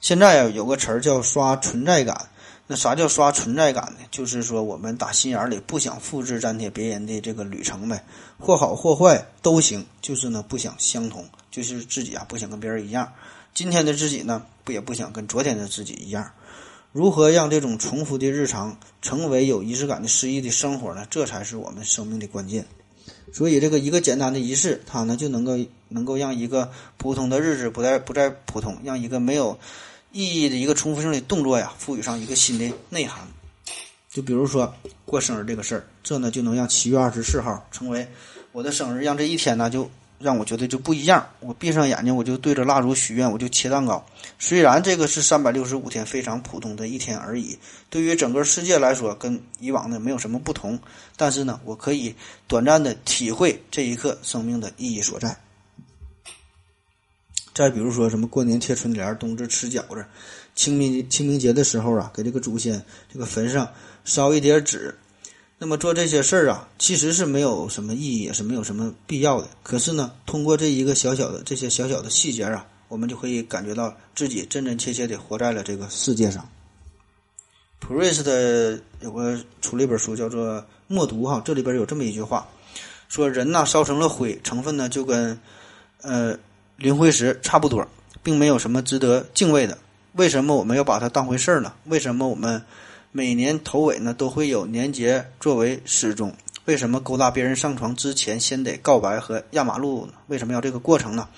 现在啊，有个词儿叫刷存在感。那啥叫刷存在感呢？就是说，我们打心眼里不想复制粘贴别人的这个旅程呗，或好或坏都行。就是呢，不想相同，就是自己啊，不想跟别人一样。今天的自己呢，不也不想跟昨天的自己一样。如何让这种重复的日常成为有仪式感的诗意的生活呢？这才是我们生命的关键。所以，这个一个简单的仪式，它呢就能够能够让一个普通的日子不再不再普通，让一个没有意义的一个重复性的动作呀，赋予上一个新的内涵。就比如说过生日这个事儿，这呢就能让七月二十四号成为我的生日，让这一天呢就。让我觉得就不一样。我闭上眼睛，我就对着蜡烛许愿，我就切蛋糕。虽然这个是三百六十五天非常普通的一天而已，对于整个世界来说，跟以往的没有什么不同。但是呢，我可以短暂的体会这一刻生命的意义所在。再比如说什么过年贴春联，冬至吃饺子，清明清明节的时候啊，给这个祖先这个坟上烧一点纸。那么做这些事儿啊，其实是没有什么意义，也是没有什么必要的。可是呢，通过这一个小小的这些小小的细节啊，我们就可以感觉到自己真真切切的活在了这个世界上。普瑞斯的有个出了一本书，叫做《默读》哈，这里边有这么一句话，说人呐烧成了灰，成分呢就跟呃磷灰石差不多，并没有什么值得敬畏的。为什么我们要把它当回事儿呢？为什么我们？每年头尾呢都会有年节作为始终。为什么勾搭别人上床之前先得告白和压马路呢？为什么要这个过程呢？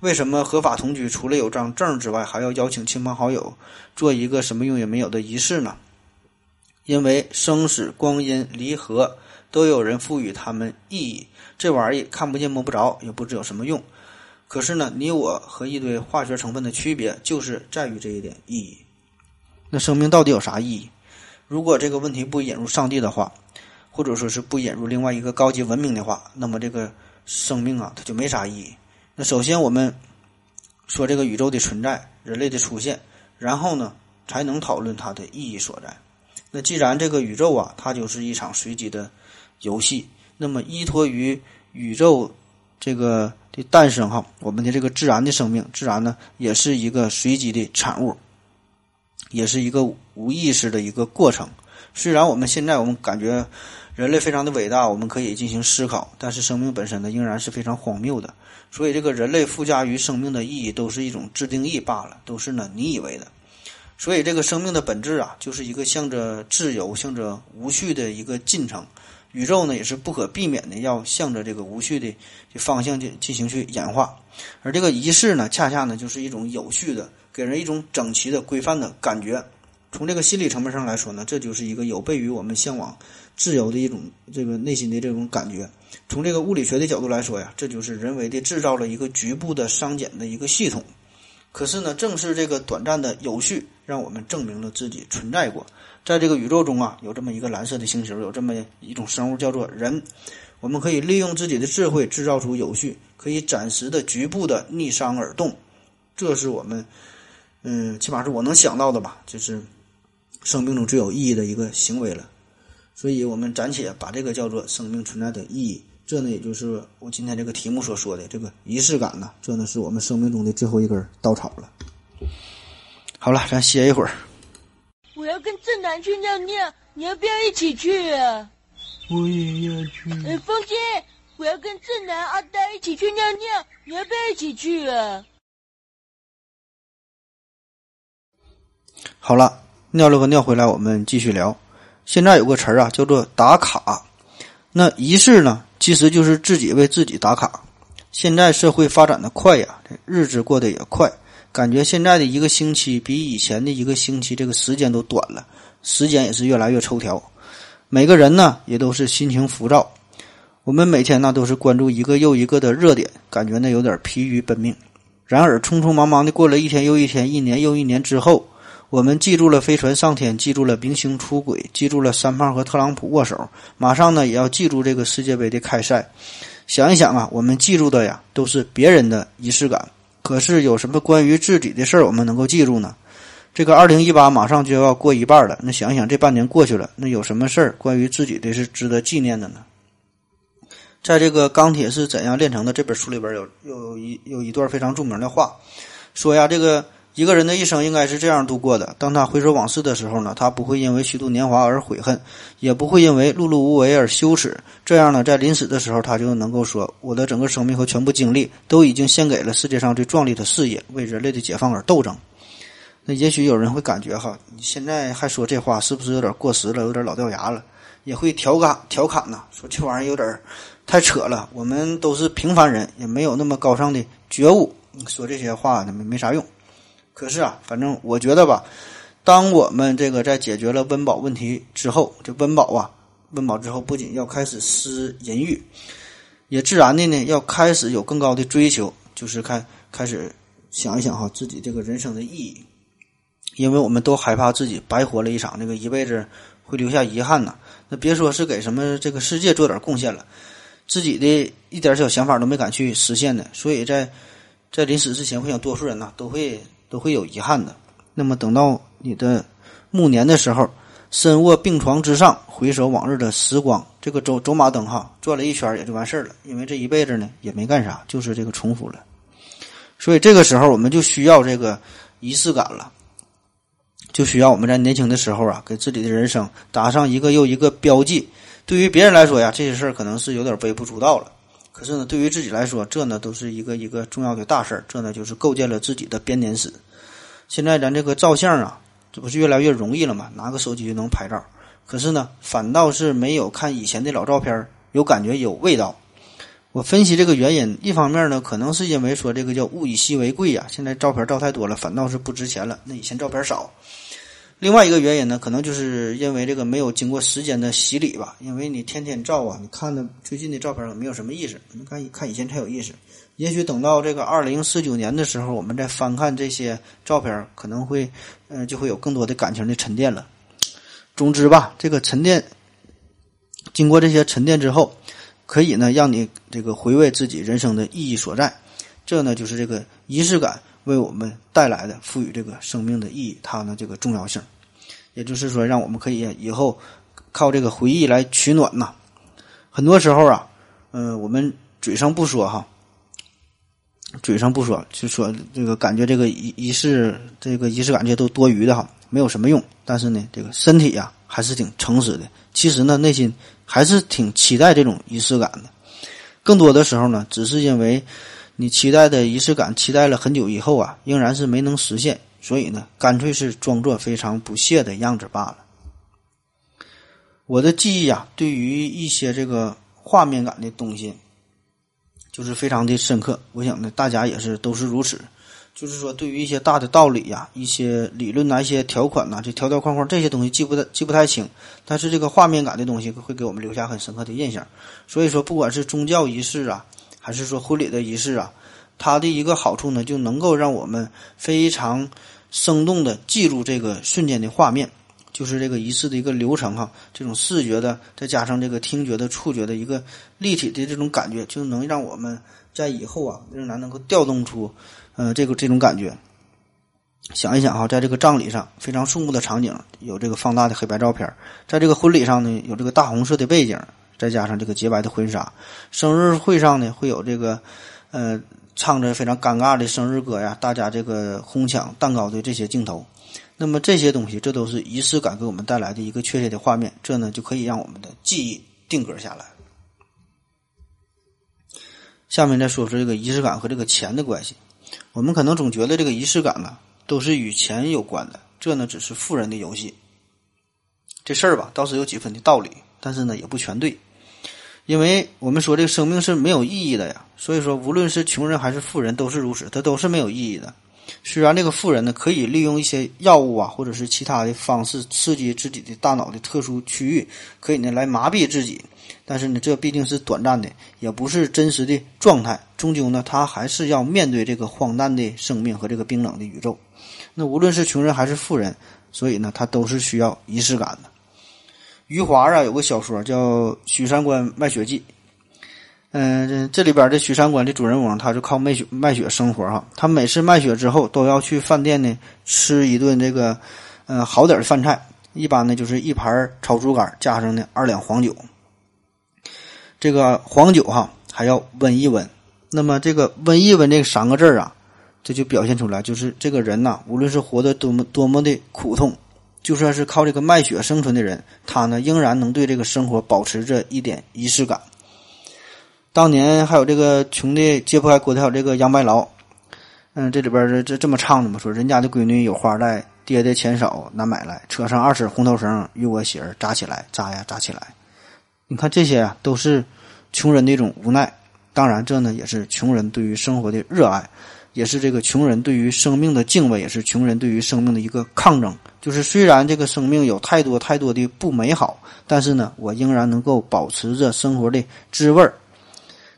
为什么合法同居除了有张证之外，还要邀请亲朋好友做一个什么用也没有的仪式呢？因为生死、光阴、离合都有人赋予他们意义。这玩意看不见摸不着，也不知有什么用。可是呢，你我和一堆化学成分的区别，就是在于这一点意义。那生命到底有啥意义？如果这个问题不引入上帝的话，或者说是不引入另外一个高级文明的话，那么这个生命啊，它就没啥意义。那首先我们说这个宇宙的存在，人类的出现，然后呢，才能讨论它的意义所在。那既然这个宇宙啊，它就是一场随机的游戏，那么依托于宇宙这个的诞生哈，我们的这个自然的生命，自然呢也是一个随机的产物。也是一个无意识的一个过程。虽然我们现在我们感觉人类非常的伟大，我们可以进行思考，但是生命本身呢，仍然是非常荒谬的。所以，这个人类附加于生命的意义，都是一种自定义罢了，都是呢你以为的。所以，这个生命的本质啊，就是一个向着自由、向着无序的一个进程。宇宙呢，也是不可避免的要向着这个无序的这方向进进行去演化。而这个仪式呢，恰恰呢，就是一种有序的。给人一种整齐的、规范的感觉。从这个心理层面上来说呢，这就是一个有悖于我们向往自由的一种这个内心的这种感觉。从这个物理学的角度来说呀，这就是人为的制造了一个局部的熵减的一个系统。可是呢，正是这个短暂的有序，让我们证明了自己存在过。在这个宇宙中啊，有这么一个蓝色的星球，有这么一种生物叫做人。我们可以利用自己的智慧制造出有序，可以暂时的局部的逆熵而动。这是我们。嗯，起码是我能想到的吧，就是生命中最有意义的一个行为了。所以，我们暂且把这个叫做生命存在的意义。这呢，也就是我今天这个题目所说的这个仪式感呢。这呢，是我们生命中的最后一根稻草了。好了，咱歇一会儿。我要跟正南去尿尿，你要不要一起去啊？我也要去。哎，风姐，我要跟正南、阿呆一起去尿尿，你要不要一起去啊？好了，尿了个尿回来，我们继续聊。现在有个词儿啊，叫做打卡。那仪式呢，其实就是自己为自己打卡。现在社会发展的快呀，这日子过得也快，感觉现在的一个星期比以前的一个星期这个时间都短了，时间也是越来越抽条。每个人呢，也都是心情浮躁。我们每天呢，都是关注一个又一个的热点，感觉呢有点疲于奔命。然而，匆匆忙忙的过了一天又一天，一年又一年之后。我们记住了飞船上天，记住了明星出轨，记住了三胖和特朗普握手，马上呢也要记住这个世界杯的开赛。想一想啊，我们记住的呀都是别人的仪式感，可是有什么关于自己的事儿我们能够记住呢？这个二零一八马上就要过一半了，那想想这半年过去了，那有什么事儿关于自己的是值得纪念的呢？在这个《钢铁是怎样炼成的》这本书里边有有一有一段非常著名的话，说呀这个。一个人的一生应该是这样度过的：当他回首往事的时候呢，他不会因为虚度年华而悔恨，也不会因为碌碌无为而羞耻。这样呢，在临死的时候，他就能够说：“我的整个生命和全部精力都已经献给了世界上最壮丽的事业，为人类的解放而斗争。”那也许有人会感觉哈，你现在还说这话是不是有点过时了，有点老掉牙了？也会调侃调侃呐，说这玩意儿有点太扯了。我们都是平凡人，也没有那么高尚的觉悟，说这些话没没啥用。可是啊，反正我觉得吧，当我们这个在解决了温饱问题之后，这温饱啊，温饱之后不仅要开始施淫欲，也自然的呢要开始有更高的追求，就是开开始想一想哈自己这个人生的意义，因为我们都害怕自己白活了一场，那个一辈子会留下遗憾呐。那别说是给什么这个世界做点贡献了，自己的一点小想法都没敢去实现的，所以在在临死之前，我想多数人呐都会。都会有遗憾的。那么等到你的暮年的时候，身卧病床之上，回首往日的时光，这个走走马灯哈转了一圈也就完事儿了。因为这一辈子呢也没干啥，就是这个重复了。所以这个时候我们就需要这个仪式感了，就需要我们在年轻的时候啊，给自己的人生打上一个又一个标记。对于别人来说呀，这些事儿可能是有点微不足道了。可是呢，对于自己来说，这呢都是一个一个重要的大事儿。这呢就是构建了自己的编年史。现在咱这个照相啊，这不是越来越容易了吗？拿个手机就能拍照。可是呢，反倒是没有看以前的老照片有感觉、有味道。我分析这个原因，一方面呢，可能是因为说这个叫物以稀为贵呀，现在照片照太多了，反倒是不值钱了。那以前照片少。另外一个原因呢，可能就是因为这个没有经过时间的洗礼吧。因为你天天照啊，你看的最近的照片没有什么意思。你看看以前才有意思。也许等到这个二零四九年的时候，我们再翻看这些照片，可能会，嗯，就会有更多的感情的沉淀了。总之吧，这个沉淀，经过这些沉淀之后，可以呢让你这个回味自己人生的意义所在。这呢就是这个仪式感。为我们带来的赋予这个生命的意义，它的这个重要性，也就是说，让我们可以以后靠这个回忆来取暖呐。很多时候啊，嗯，我们嘴上不说哈，嘴上不说，就说这个感觉这个仪仪式，这个仪式感这都多余的哈，没有什么用。但是呢，这个身体呀还是挺诚实的，其实呢内心还是挺期待这种仪式感的。更多的时候呢，只是因为。你期待的仪式感，期待了很久以后啊，仍然是没能实现，所以呢，干脆是装作非常不屑的样子罢了。我的记忆啊，对于一些这个画面感的东西，就是非常的深刻。我想呢，大家也是都是如此。就是说，对于一些大的道理呀、一些理论呐、一些条款呐，这条条框框这些东西记不得记不太清，但是这个画面感的东西会给我们留下很深刻的印象。所以说，不管是宗教仪式啊。还是说婚礼的仪式啊，它的一个好处呢，就能够让我们非常生动的记住这个瞬间的画面，就是这个仪式的一个流程哈。这种视觉的，再加上这个听觉的、触觉的一个立体的这种感觉，就能让我们在以后啊仍然能够调动出，呃，这个这种感觉。想一想哈，在这个葬礼上非常肃穆的场景，有这个放大的黑白照片；在这个婚礼上呢，有这个大红色的背景。再加上这个洁白的婚纱，生日会上呢会有这个，呃，唱着非常尴尬的生日歌呀，大家这个哄抢蛋糕的这些镜头，那么这些东西，这都是仪式感给我们带来的一个确切的画面，这呢就可以让我们的记忆定格下来。下面再说说这个仪式感和这个钱的关系，我们可能总觉得这个仪式感呢都是与钱有关的，这呢只是富人的游戏。这事儿吧，倒是有几分的道理，但是呢，也不全对，因为我们说这个生命是没有意义的呀。所以说，无论是穷人还是富人，都是如此，它都是没有意义的。虽然这个富人呢，可以利用一些药物啊，或者是其他的方式刺激自己的大脑的特殊区域，可以呢来麻痹自己，但是呢，这毕竟是短暂的，也不是真实的状态。终究呢，他还是要面对这个荒诞的生命和这个冰冷的宇宙。那无论是穷人还是富人，所以呢，他都是需要仪式感的。余华啊，有个小说叫《许三观卖血记》。嗯，这里边的许三观的主人翁，他就靠卖血卖血生活哈。他每次卖血之后，都要去饭店呢吃一顿这个，呃，好点的饭菜。一般呢就是一盘炒猪肝，加上呢二两黄酒。这个黄酒哈还要温一温。那么这个温一温这三个字啊，这就表现出来，就是这个人呐，无论是活得多么多么的苦痛，就算是靠这个卖血生存的人，他呢仍然能对这个生活保持着一点仪式感。当年还有这个穷的揭不开锅条，这个杨白劳，嗯，这里边这这这么唱的嘛，说人家的闺女有花戴，爹的钱少难买来，扯上二尺红头绳与我媳儿扎起来，扎呀扎起来。你看这些啊，都是穷人的一种无奈。当然，这呢也是穷人对于生活的热爱，也是这个穷人对于生命的敬畏，也是穷人对于生命的一个抗争。就是虽然这个生命有太多太多的不美好，但是呢，我仍然能够保持着生活的滋味儿。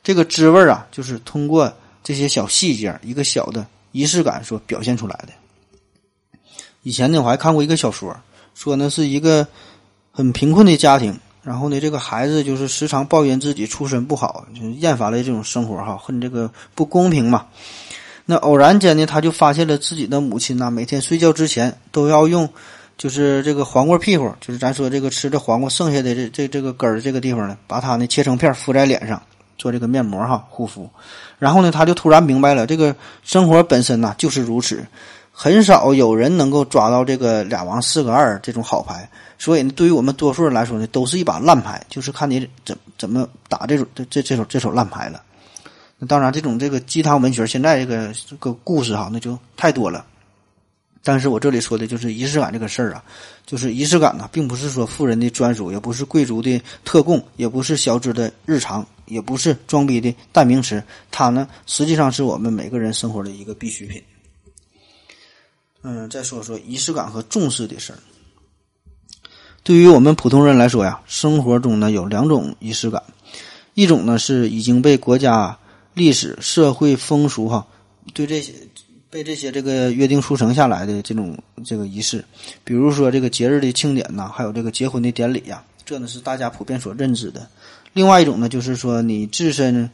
这个滋味儿啊，就是通过这些小细节、一个小的仪式感所表现出来的。以前呢，我还看过一个小说，说呢是一个很贫困的家庭，然后呢，这个孩子就是时常抱怨自己出身不好，就厌烦了这种生活哈，恨这个不公平嘛。那偶然间呢，他就发现了自己的母亲呐，每天睡觉之前都要用，就是这个黄瓜屁股，就是咱说这个吃的黄瓜剩下的这这这个根儿这个地方呢，把它呢切成片敷在脸上。做这个面膜哈护肤，然后呢，他就突然明白了，这个生活本身呐就是如此，很少有人能够抓到这个俩王四个二这种好牌，所以呢，对于我们多数人来说呢，都是一把烂牌，就是看你怎怎么打这种这这这手这手烂牌了。那当然，这种这个鸡汤文学现在这个这个故事哈，那就太多了。但是我这里说的就是仪式感这个事儿啊，就是仪式感呢，并不是说富人的专属，也不是贵族的特供，也不是小资的日常，也不是装逼的代名词，它呢实际上是我们每个人生活的一个必需品。嗯，再说说仪式感和重视的事儿。对于我们普通人来说呀，生活中呢有两种仪式感，一种呢是已经被国家历史、社会风俗哈对这些。被这些这个约定俗成下来的这种这个仪式，比如说这个节日的庆典呐，还有这个结婚的典礼呀，这呢是大家普遍所认知的。另外一种呢，就是说你自身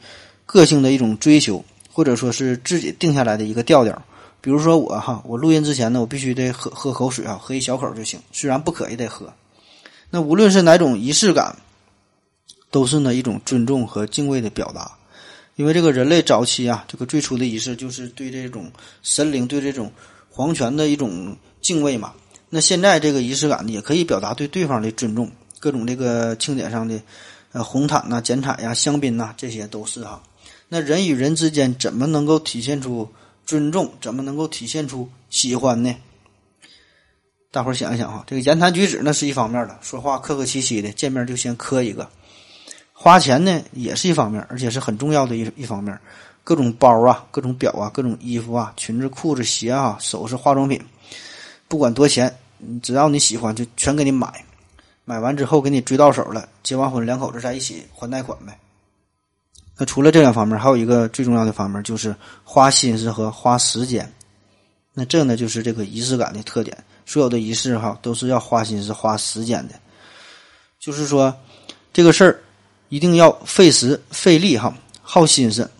个性的一种追求，或者说是自己定下来的一个调调。比如说我哈，我录音之前呢，我必须得喝喝口水啊，喝一小口就行，虽然不渴也得喝。那无论是哪种仪式感，都是呢一种尊重和敬畏的表达。因为这个人类早期啊，这个最初的仪式就是对这种神灵、对这种皇权的一种敬畏嘛。那现在这个仪式感呢，也可以表达对对方的尊重。各种这个庆典上的呃红毯呐、剪彩呀、香槟呐，这些都是哈。那人与人之间怎么能够体现出尊重？怎么能够体现出喜欢呢？大伙儿想一想哈，这个言谈举止那是一方面的，说话客客气气的，见面就先磕一个。花钱呢也是一方面，而且是很重要的一一方面。各种包啊，各种表啊，各种衣服啊，裙子、裤子、鞋啊，首饰、化妆品，不管多钱，只要你喜欢，就全给你买。买完之后给你追到手了，结完婚两口子在一起还贷款呗。那除了这两方面，还有一个最重要的方面就是花心思和花时间。那这呢就是这个仪式感的特点。所有的仪式哈都是要花心思、花时间的。就是说这个事儿。一定要费时费力哈，耗心思，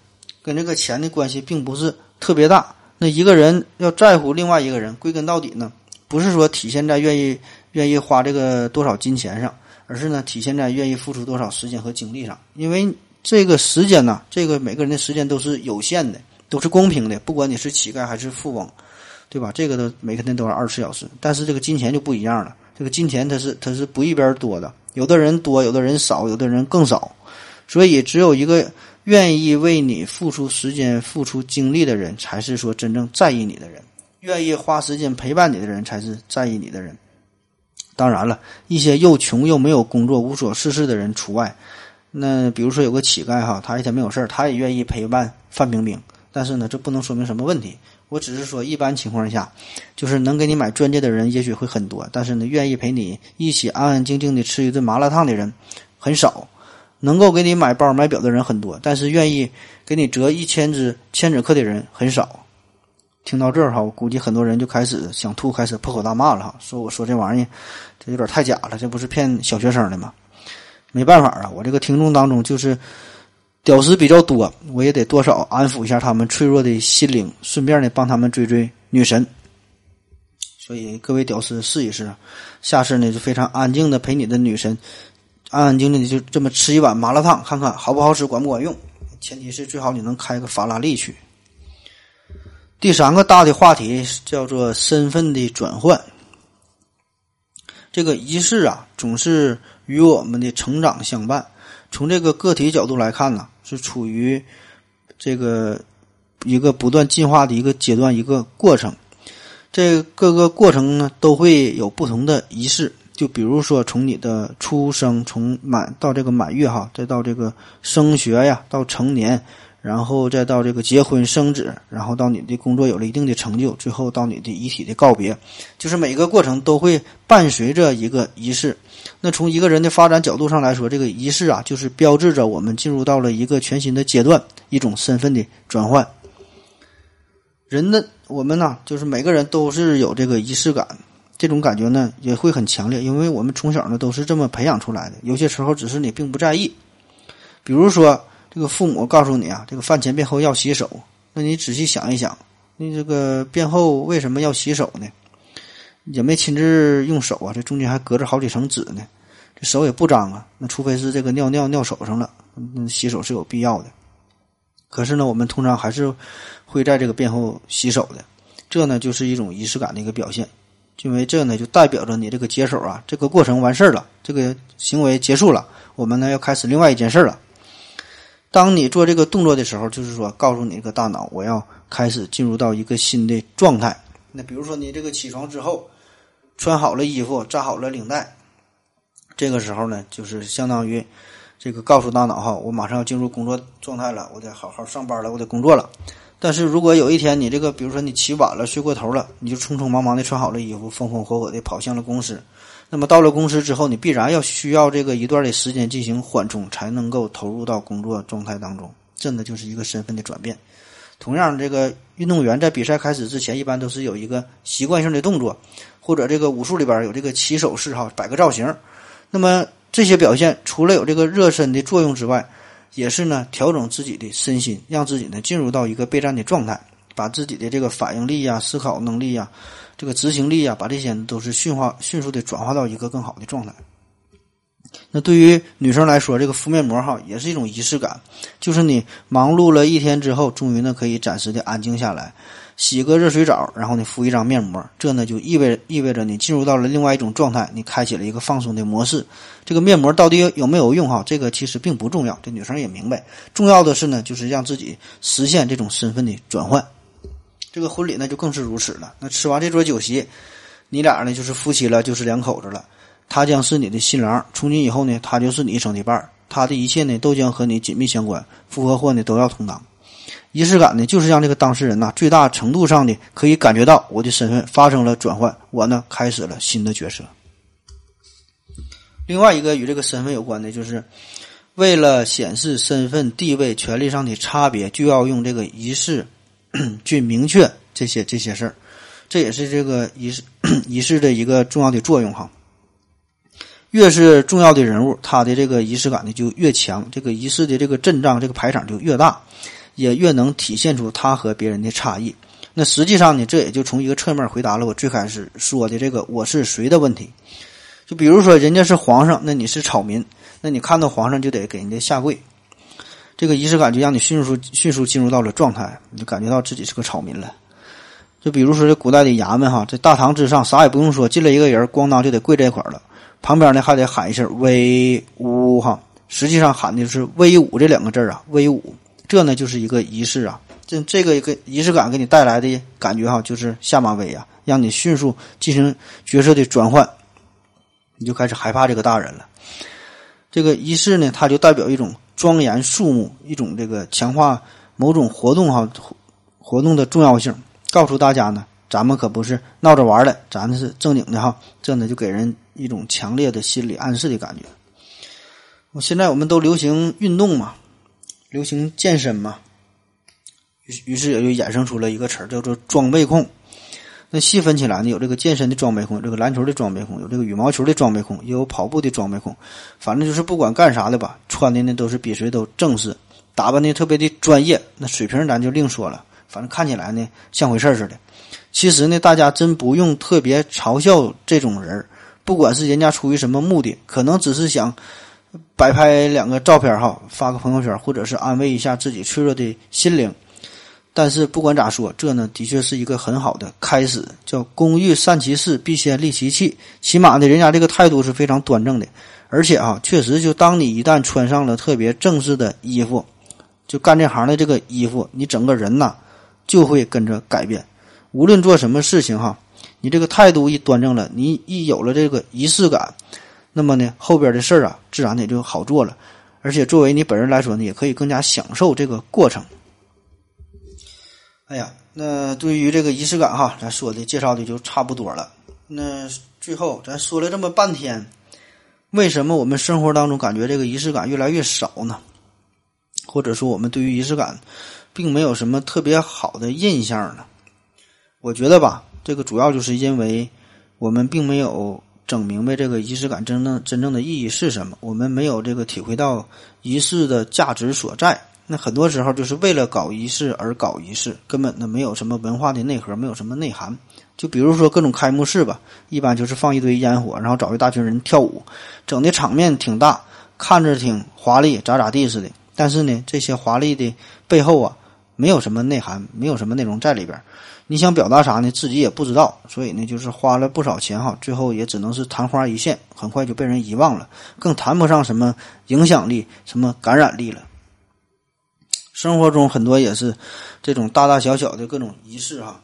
跟这个钱的关系并不是特别大。那一个人要在乎另外一个人，归根到底呢，不是说体现在愿意愿意花这个多少金钱上，而是呢体现在愿意付出多少时间和精力上。因为这个时间呢，这个每个人的时间都是有限的，都是公平的，不管你是乞丐还是富翁，对吧？这个都每个人都是二十四小时，但是这个金钱就不一样了。这个金钱它是它是不一边多的。有的人多，有的人少，有的人更少，所以只有一个愿意为你付出时间、付出精力的人，才是说真正在意你的人；愿意花时间陪伴你的人，才是在意你的人。当然了，一些又穷又没有工作、无所事事的人除外。那比如说有个乞丐哈，他一天没有事，他也愿意陪伴范冰冰。但是呢，这不能说明什么问题。我只是说，一般情况下，就是能给你买钻戒的人也许会很多，但是呢，愿意陪你一起安安静静的吃一顿麻辣烫的人很少。能够给你买包买表的人很多，但是愿意给你折一千只千纸鹤的人很少。听到这儿哈，我估计很多人就开始想吐，开始破口大骂了哈，说我说这玩意儿这有点太假了，这不是骗小学生的吗？没办法啊，我这个听众当中就是屌丝比较多，我也得多少安抚一下他们脆弱的心灵，顺便呢帮他们追追女神。所以各位屌丝试一试，下次呢就非常安静的陪你的女神。安安静静的就这么吃一碗麻辣烫，看看好不好吃，管不管用？前提是最好你能开个法拉利去。第三个大的话题叫做身份的转换。这个仪式啊，总是与我们的成长相伴。从这个个体角度来看呢，是处于这个一个不断进化的一个阶段，一个过程。这各个过程呢，都会有不同的仪式。就比如说，从你的出生，从满到这个满月哈，再到这个升学呀，到成年，然后再到这个结婚生子，然后到你的工作有了一定的成就，最后到你的遗体的告别，就是每个过程都会伴随着一个仪式。那从一个人的发展角度上来说，这个仪式啊，就是标志着我们进入到了一个全新的阶段，一种身份的转换。人的我们呢，就是每个人都是有这个仪式感。这种感觉呢也会很强烈，因为我们从小呢都是这么培养出来的。有些时候只是你并不在意，比如说这个父母告诉你啊，这个饭前便后要洗手，那你仔细想一想，你这个便后为什么要洗手呢？也没亲自用手啊，这中间还隔着好几层纸呢，这手也不脏啊。那除非是这个尿尿尿手上了，嗯，洗手是有必要的。可是呢，我们通常还是会在这个便后洗手的，这呢就是一种仪式感的一个表现。因为这呢，就代表着你这个解手啊，这个过程完事儿了，这个行为结束了，我们呢要开始另外一件事儿了。当你做这个动作的时候，就是说告诉你这个大脑，我要开始进入到一个新的状态。那比如说你这个起床之后，穿好了衣服，扎好了领带，这个时候呢，就是相当于这个告诉大脑哈，我马上要进入工作状态了，我得好好上班了，我得工作了。但是如果有一天你这个，比如说你起晚了，睡过头了，你就匆匆忙忙的穿好了衣服，风风火火的跑向了公司。那么到了公司之后，你必然要需要这个一段的时间进行缓冲，才能够投入到工作状态当中。真的就是一个身份的转变。同样，这个运动员在比赛开始之前，一般都是有一个习惯性的动作，或者这个武术里边有这个起手式哈，摆个造型。那么这些表现，除了有这个热身的作用之外，也是呢，调整自己的身心，让自己呢进入到一个备战的状态，把自己的这个反应力呀、思考能力呀、这个执行力呀，把这些都是驯化、迅速的转化到一个更好的状态。那对于女生来说，这个敷面膜哈，也是一种仪式感，就是你忙碌了一天之后，终于呢可以暂时的安静下来。洗个热水澡，然后呢敷一张面膜，这呢就意味意味着你进入到了另外一种状态，你开启了一个放松的模式。这个面膜到底有没有用哈？这个其实并不重要，这女生也明白。重要的是呢，就是让自己实现这种身份的转换。这个婚礼呢就更是如此了。那吃完这桌酒席，你俩呢就是夫妻了，就是两口子了。他将是你的新郎，从今以后呢，他就是你一生的伴儿。他的一切呢都将和你紧密相关，福和祸呢都要同当。仪式感呢，就是让这个当事人呐，最大程度上的可以感觉到我的身份发生了转换，我呢开始了新的角色。另外一个与这个身份有关的，就是为了显示身份地位、权利上的差别，就要用这个仪式 去明确这些这些事儿。这也是这个仪式仪式的一个重要的作用哈。越是重要的人物，他的这个仪式感呢就越强，这个仪式的这个阵仗、这个排场就越大。也越能体现出他和别人的差异。那实际上呢，这也就从一个侧面回答了我最开始说的这个“我是谁”的问题。就比如说，人家是皇上，那你是草民，那你看到皇上就得给人家下跪。这个仪式感就让你迅速迅速进入到了状态，你就感觉到自己是个草民了。就比如说这古代的衙门哈，在大堂之上啥也不用说，进来一个人，咣当就得跪这块了。旁边呢还得喊一声“威武”哈，实际上喊的是“威武”这两个字啊，“威武”。这呢就是一个仪式啊，这这个一个仪式感给你带来的感觉哈，就是下马威啊，让你迅速进行角色的转换。你就开始害怕这个大人了。这个仪式呢，它就代表一种庄严肃穆，一种这个强化某种活动哈活动的重要性，告诉大家呢，咱们可不是闹着玩的，咱们是正经的哈。这呢就给人一种强烈的心理暗示的感觉。我现在我们都流行运动嘛，流行健身嘛，于于是也就衍生出了一个词儿，叫做装备控。那细分起来呢，有这个健身的装备控，这个篮球的装备控，有这个羽毛球的装备控，也有跑步的装备控。反正就是不管干啥的吧，穿的呢都是比谁都正式，打扮的特别的专业。那水平咱就另说了，反正看起来呢像回事似的。其实呢，大家真不用特别嘲笑这种人不管是人家出于什么目的，可能只是想摆拍两个照片哈，发个朋友圈，或者是安慰一下自己脆弱的心灵。但是不管咋说，这呢的确是一个很好的开始。叫“工欲善其事，必先利其器”。起码呢，人家这个态度是非常端正的。而且啊，确实，就当你一旦穿上了特别正式的衣服，就干这行的这个衣服，你整个人呐就会跟着改变。无论做什么事情哈，你这个态度一端正了，你一有了这个仪式感，那么呢，后边的事儿啊，自然也就好做了。而且作为你本人来说呢，也可以更加享受这个过程。哎呀，那对于这个仪式感哈，咱说的介绍的就差不多了。那最后咱说了这么半天，为什么我们生活当中感觉这个仪式感越来越少呢？或者说我们对于仪式感，并没有什么特别好的印象呢？我觉得吧，这个主要就是因为我们并没有整明白这个仪式感真正真正的意义是什么，我们没有这个体会到仪式的价值所在。那很多时候就是为了搞仪式而搞仪式，根本呢没有什么文化的内核，没有什么内涵。就比如说各种开幕式吧，一般就是放一堆烟火，然后找一大群人跳舞，整的场面挺大，看着挺华丽，咋咋地似的。但是呢，这些华丽的背后啊，没有什么内涵，没有什么内容在里边。你想表达啥呢？自己也不知道。所以呢，就是花了不少钱哈，最后也只能是昙花一现，很快就被人遗忘了，更谈不上什么影响力、什么感染力了。生活中很多也是这种大大小小的各种仪式哈，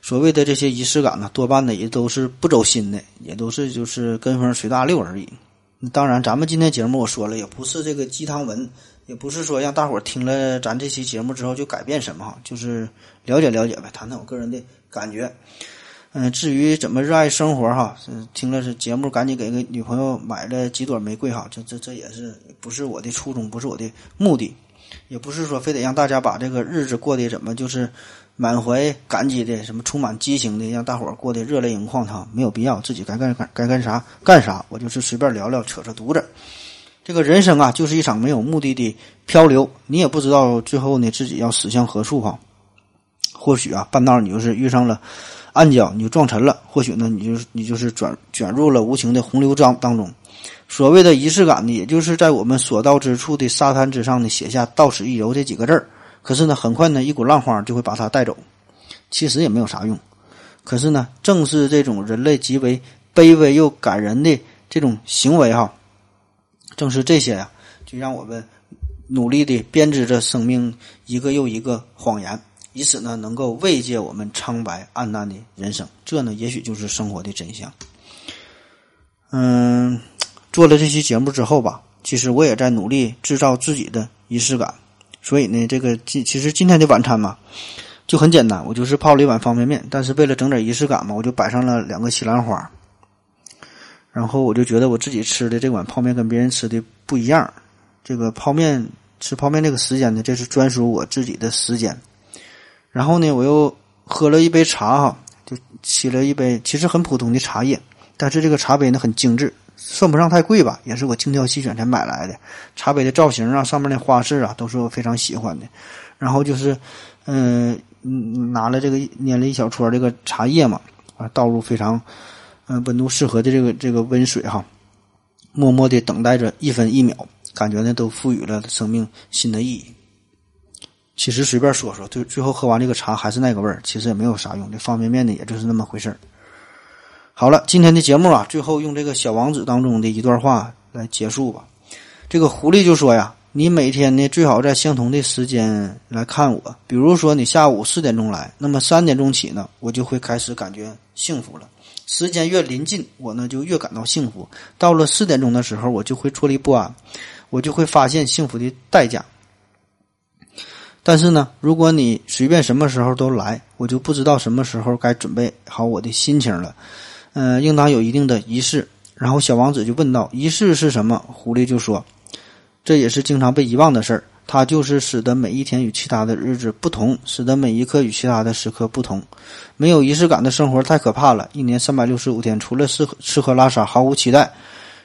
所谓的这些仪式感呢，多半呢也都是不走心的，也都是就是跟风随大流而已。当然，咱们今天节目我说了，也不是这个鸡汤文，也不是说让大伙儿听了咱这期节目之后就改变什么哈，就是了解了解呗，谈谈我个人的感觉。嗯，至于怎么热爱生活哈，听了这节目赶紧给个女朋友买了几朵玫瑰哈，这这这也是不是我的初衷，不是我的目的。也不是说非得让大家把这个日子过得怎么就是满怀感激的，什么充满激情的，让大伙儿过得热泪盈眶哈，没有必要，自己该干干该干啥干啥，我就是随便聊聊，扯扯犊子。这个人生啊，就是一场没有目的的漂流，你也不知道最后呢自己要驶向何处哈。或许啊，半道你就是遇上了暗礁，你就撞沉了；或许呢，你就是你就是转卷入了无情的洪流当当中。所谓的仪式感呢，也就是在我们所到之处的沙滩之上呢，写下“到此一游”这几个字儿。可是呢，很快呢，一股浪花就会把它带走，其实也没有啥用。可是呢，正是这种人类极为卑微又感人的这种行为哈，正是这些呀，就让我们努力的编织着生命一个又一个谎言，以此呢，能够慰藉我们苍白暗淡的人生。这呢，也许就是生活的真相。嗯。做了这期节目之后吧，其实我也在努力制造自己的仪式感。所以呢，这个今其实今天的晚餐嘛，就很简单，我就是泡了一碗方便面。但是为了整点仪式感嘛，我就摆上了两个西兰花。然后我就觉得我自己吃的这碗泡面跟别人吃的不一样。这个泡面吃泡面这个时间呢，这是专属我自己的时间。然后呢，我又喝了一杯茶哈，就沏了一杯其实很普通的茶叶，但是这个茶杯呢很精致。算不上太贵吧，也是我精挑细选才买来的。茶杯的造型啊，上面的花饰啊，都是我非常喜欢的。然后就是，嗯，拿了这个捏了一小撮这个茶叶嘛，啊，倒入非常，嗯，温度适合的这个这个温水哈，默默的等待着一分一秒，感觉呢都赋予了生命新的意义。其实随便说说，最最后喝完这个茶还是那个味儿，其实也没有啥用。这方便面呢，也就是那么回事儿。好了，今天的节目啊，最后用这个小王子当中的一段话来结束吧。这个狐狸就说呀：“你每天呢最好在相同的时间来看我，比如说你下午四点钟来，那么三点钟起呢，我就会开始感觉幸福了。时间越临近，我呢就越感到幸福。到了四点钟的时候，我就会坐立不安，我就会发现幸福的代价。但是呢，如果你随便什么时候都来，我就不知道什么时候该准备好我的心情了。嗯、应当有一定的仪式。然后小王子就问道：“仪式是什么？”狐狸就说：“这也是经常被遗忘的事儿，它就是使得每一天与其他的日子不同，使得每一刻与其他的时刻不同。没有仪式感的生活太可怕了，一年三百六十五天，除了吃喝吃喝拉撒，毫无期待，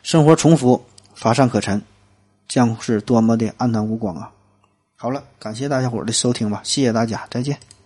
生活重复，乏善可陈，将是多么的黯淡无光啊！”好了，感谢大家伙的收听吧，谢谢大家，再见。